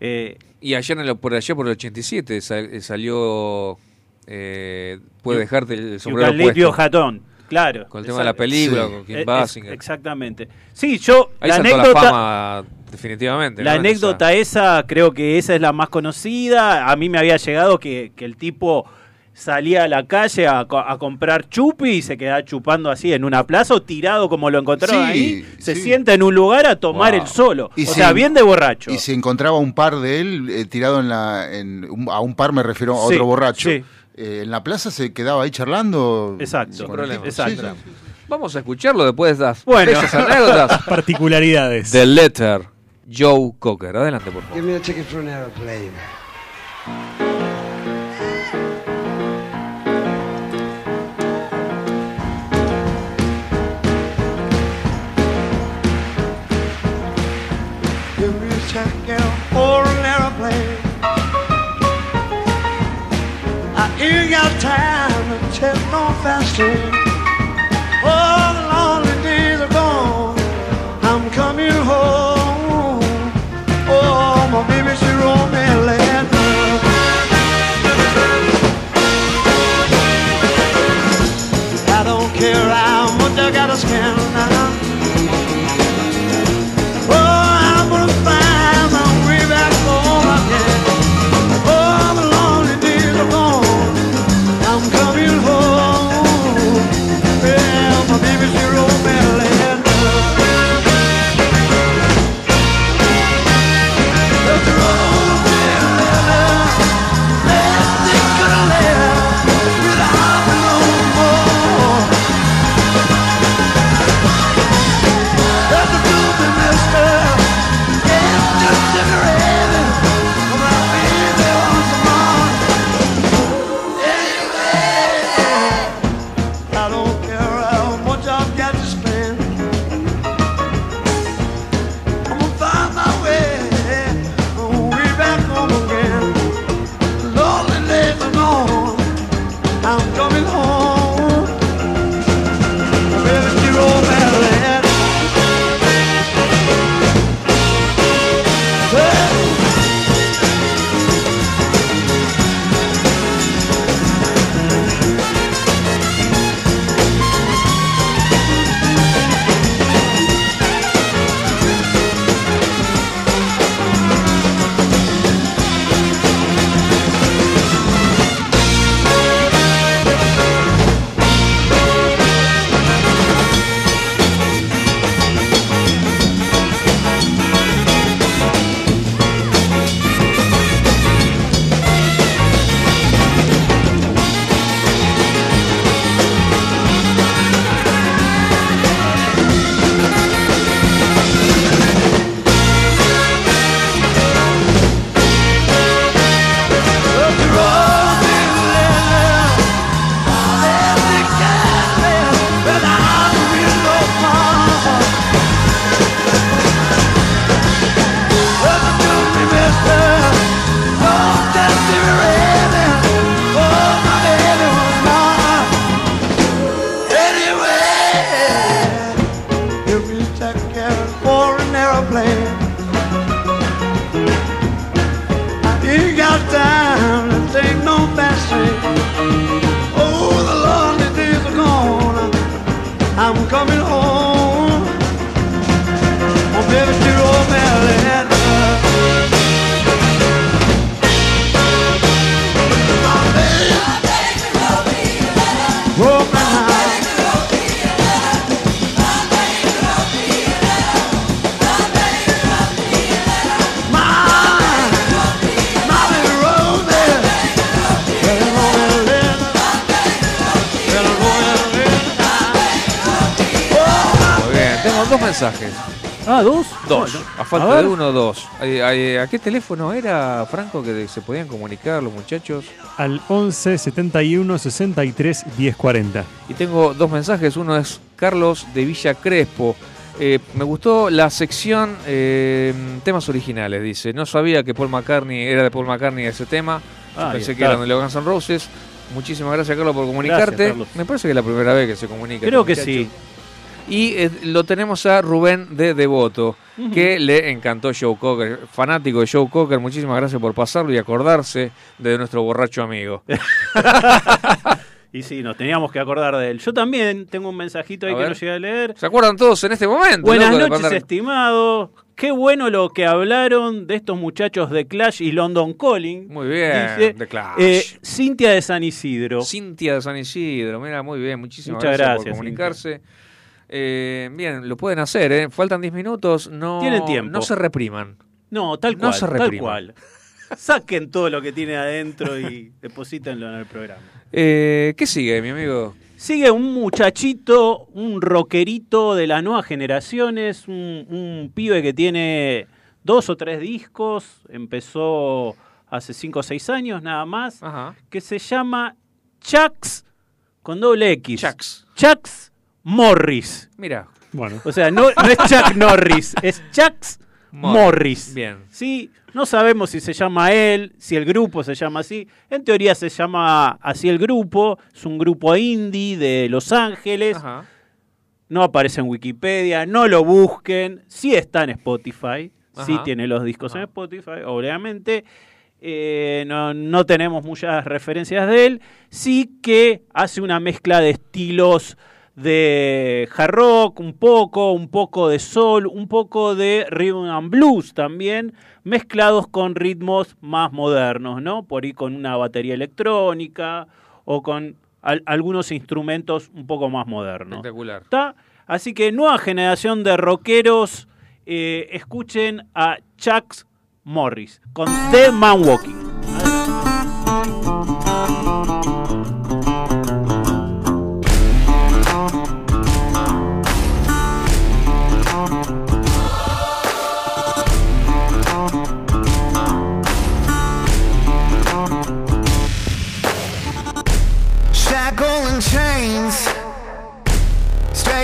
eh, Y allá en el- por allá por el 87 sal- salió... eh, puede dejarte el sombrero puesto. Hat On, claro. Con el tema de la película, con Kim Eh, Basinger. Exactamente. Sí, yo, Ahí la anécdota, fama definitivamente. la anécdota esa, creo que esa es la más conocida. A mí me había llegado que, que el tipo salía a la calle a, co- a comprar chupi y se quedaba chupando así en una plaza o tirado como lo encontraron Sí, ahí. Se sí. sienta en un lugar a tomar Wow. el solo. Y o si- sea, bien de borracho. Y se encontraba un par de él eh, tirado en la. En, un- a un par me refiero a Sí, otro borracho. Eh, en la plaza se quedaba ahí charlando. Exacto. Sin problema. Exacto. Sí, sí. Vamos a escucharlo después de estas Bueno. bellas anécdotas. Particularidades. The Letter, Joe Cocker. Adelante, por favor. Give me a ticket for an aeroplane. Ain't got time to take no faster. Oh, the lonely days are gone. I'm coming home. Oh, my baby, she wrote me a letter. I don't care how much I gotta spend now. Qué teléfono era, Franco, que se podían comunicar los muchachos? Al 11 71 63 10 40. Y tengo dos mensajes. Uno es Carlos de Villa Crespo. Eh, me gustó la sección eh, temas originales, dice. No sabía que Paul McCartney era de Paul McCartney ese tema. Ahí pensé que eran de los Guns N' Roses. Muchísimas gracias, Carlos, por comunicarte. Gracias, Carlos. Me parece que es la primera vez que se comunica. Creo este que muchacho. sí. Y eh, lo tenemos a Rubén de Devoto, que le encantó Joe Cocker, fanático de Joe Cocker. Muchísimas gracias por pasarlo y acordarse de nuestro borracho amigo. Y sí, nos teníamos que acordar de él. Yo también tengo un mensajito ahí A que ver. no llegué a leer. ¿Se acuerdan todos en este momento? Buenas loco, noches, estimado. Qué bueno lo que hablaron de estos muchachos de Clash y London Calling. Muy bien, Dice, de Clash. eh, Cintia de San Isidro. Cintia de San Isidro, mira, muy bien, muchísimas Muchas gracias, por comunicarse. Eh, bien, lo pueden hacer, ¿eh? faltan 10 minutos, no, Tienen tiempo. no se repriman. No, tal No cual. se tal repriman. cual. Saquen todo lo que tiene adentro y deposítenlo en el programa. Eh, ¿Qué sigue, mi amigo? Sigue un muchachito, un rockerito de las nuevas generaciones, un, un pibe que tiene dos o tres discos, empezó hace cinco o seis años nada más, que se llama Chucks con doble X. Chucks. Chucks Morris. Mira. Bueno. O sea, no, no es Chuck Norris, es Chucks Morris. Morris. Bien. Sí, no sabemos si se llama él, si el grupo se llama así. En teoría se llama así el grupo. Es un grupo indie de Los Ángeles. No aparece en Wikipedia, no lo busquen. Sí está en Spotify. Sí Ajá. tiene los discos en Spotify, obviamente. Eh, no, no tenemos muchas referencias de él. Sí que hace una mezcla de estilos de hard rock, un poco, un poco de soul, un poco de rhythm and blues también, mezclados con ritmos más modernos, ¿no? Por ahí con una batería electrónica o con al- algunos instrumentos un poco más modernos. Espectacular. ¿Está? Así que nueva generación de rockeros, eh, escuchen a Chuck Morris con Dead Man Walking.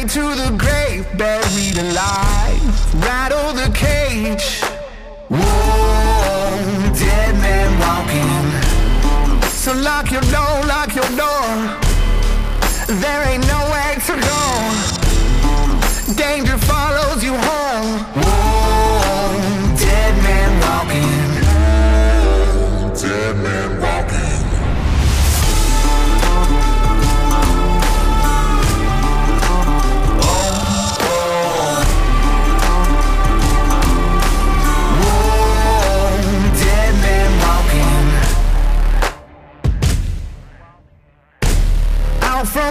To the grave, buried alive. Rattle the cage, whoa, dead man walking. So lock your door, lock your door. There ain't nowhere to go. Danger follows you home.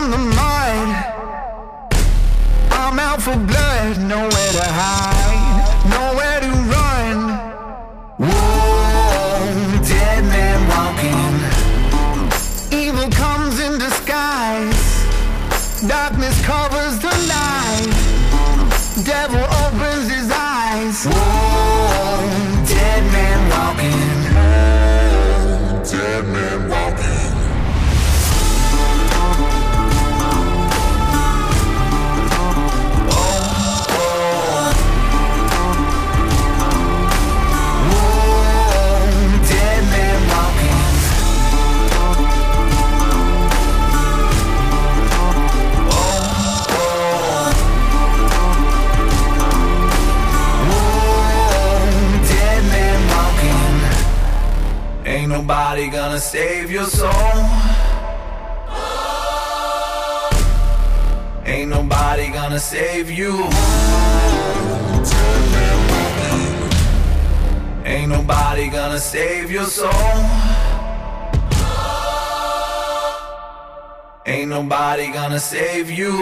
Mud. I'm out for blood, nowhere to hide, gonna save your soul. Ain't nobody gonna save you. Ain't nobody gonna save your soul. Ain't nobody gonna save you.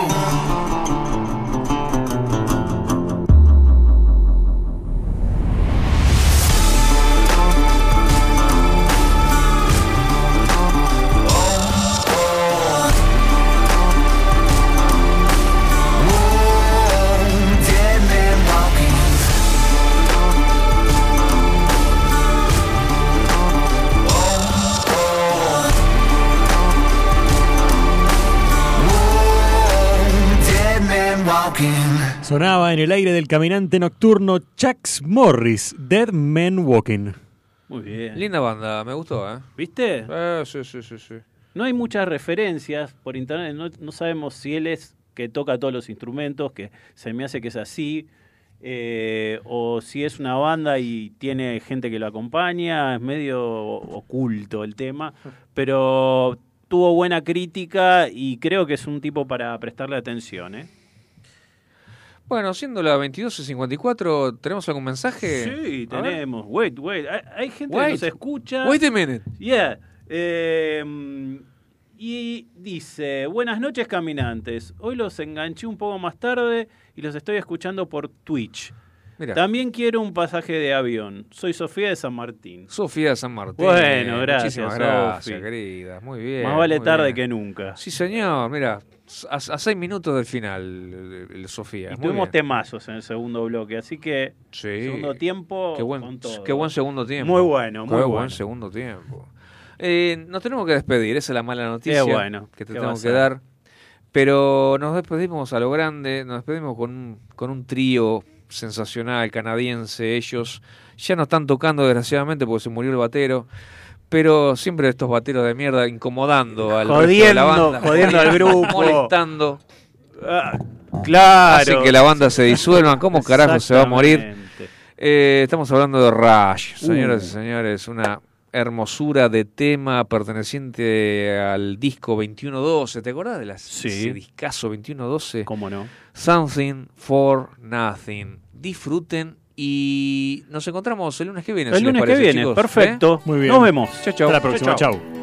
Sonaba en el aire del caminante nocturno Chucks Morris, Dead Man Walking. Muy bien. Linda banda, me gustó, ¿eh? ¿Viste? Eh, sí, sí, sí, sí. No hay muchas referencias por internet, no, no sabemos si él es que toca todos los instrumentos, que se me hace que es así, eh, o si es una banda y tiene gente que lo acompaña, es medio oculto el tema, pero tuvo buena crítica y creo que es un tipo para prestarle atención. ¿eh? Bueno, siendo la 22.54, ¿tenemos algún mensaje? Sí, A ver. tenemos. Wait, wait. Hay, hay gente que Wait. nos escucha. Wait a minute. Yeah. Eh, y dice, buenas noches caminantes. Hoy los enganché un poco más tarde y los estoy escuchando por Twitch. También quiero un pasaje de avión. Soy Sofía de San Martín. Sofía de San Martín. Bueno, gracias, Muchísimas gracias, querida. Muy bien. Más vale tarde bien. que nunca. Sí, señor. Mira, a, a seis minutos del final, el- el- Sofía. Y tuvimos bien. temazos en el segundo bloque, así que Sí. segundo tiempo Qué buen, con todo. qué buen segundo tiempo. Muy bueno, Qué muy buen bueno. segundo tiempo. Eh, nos tenemos que despedir, esa es la mala noticia Qué bueno, que te ¿qué tengo que dar. Pero nos despedimos a lo grande, nos despedimos con un, con un trío sensacional canadiense. Ellos ya no están tocando, desgraciadamente, porque se murió el batero. Pero siempre estos bateros de mierda incomodando al resto de la Jodiendo, banda. jodiendo al grupo. Molestando. Ah, claro. Hacen que la banda se disuelva. ¿Cómo carajo se va a morir? Eh, estamos hablando de Rush, señoras Uh. y señores, una hermosura de tema perteneciente al disco 2112. ¿Te acordás de las, Sí. ese discazo 2112? ¿Cómo no? Something for Nothing. Disfruten y nos encontramos el lunes que viene. El si les lunes que parece, viene, chicos. perfecto. Muy bien. Nos vemos. Chau, chau. Hasta la próxima. Chau, Chau.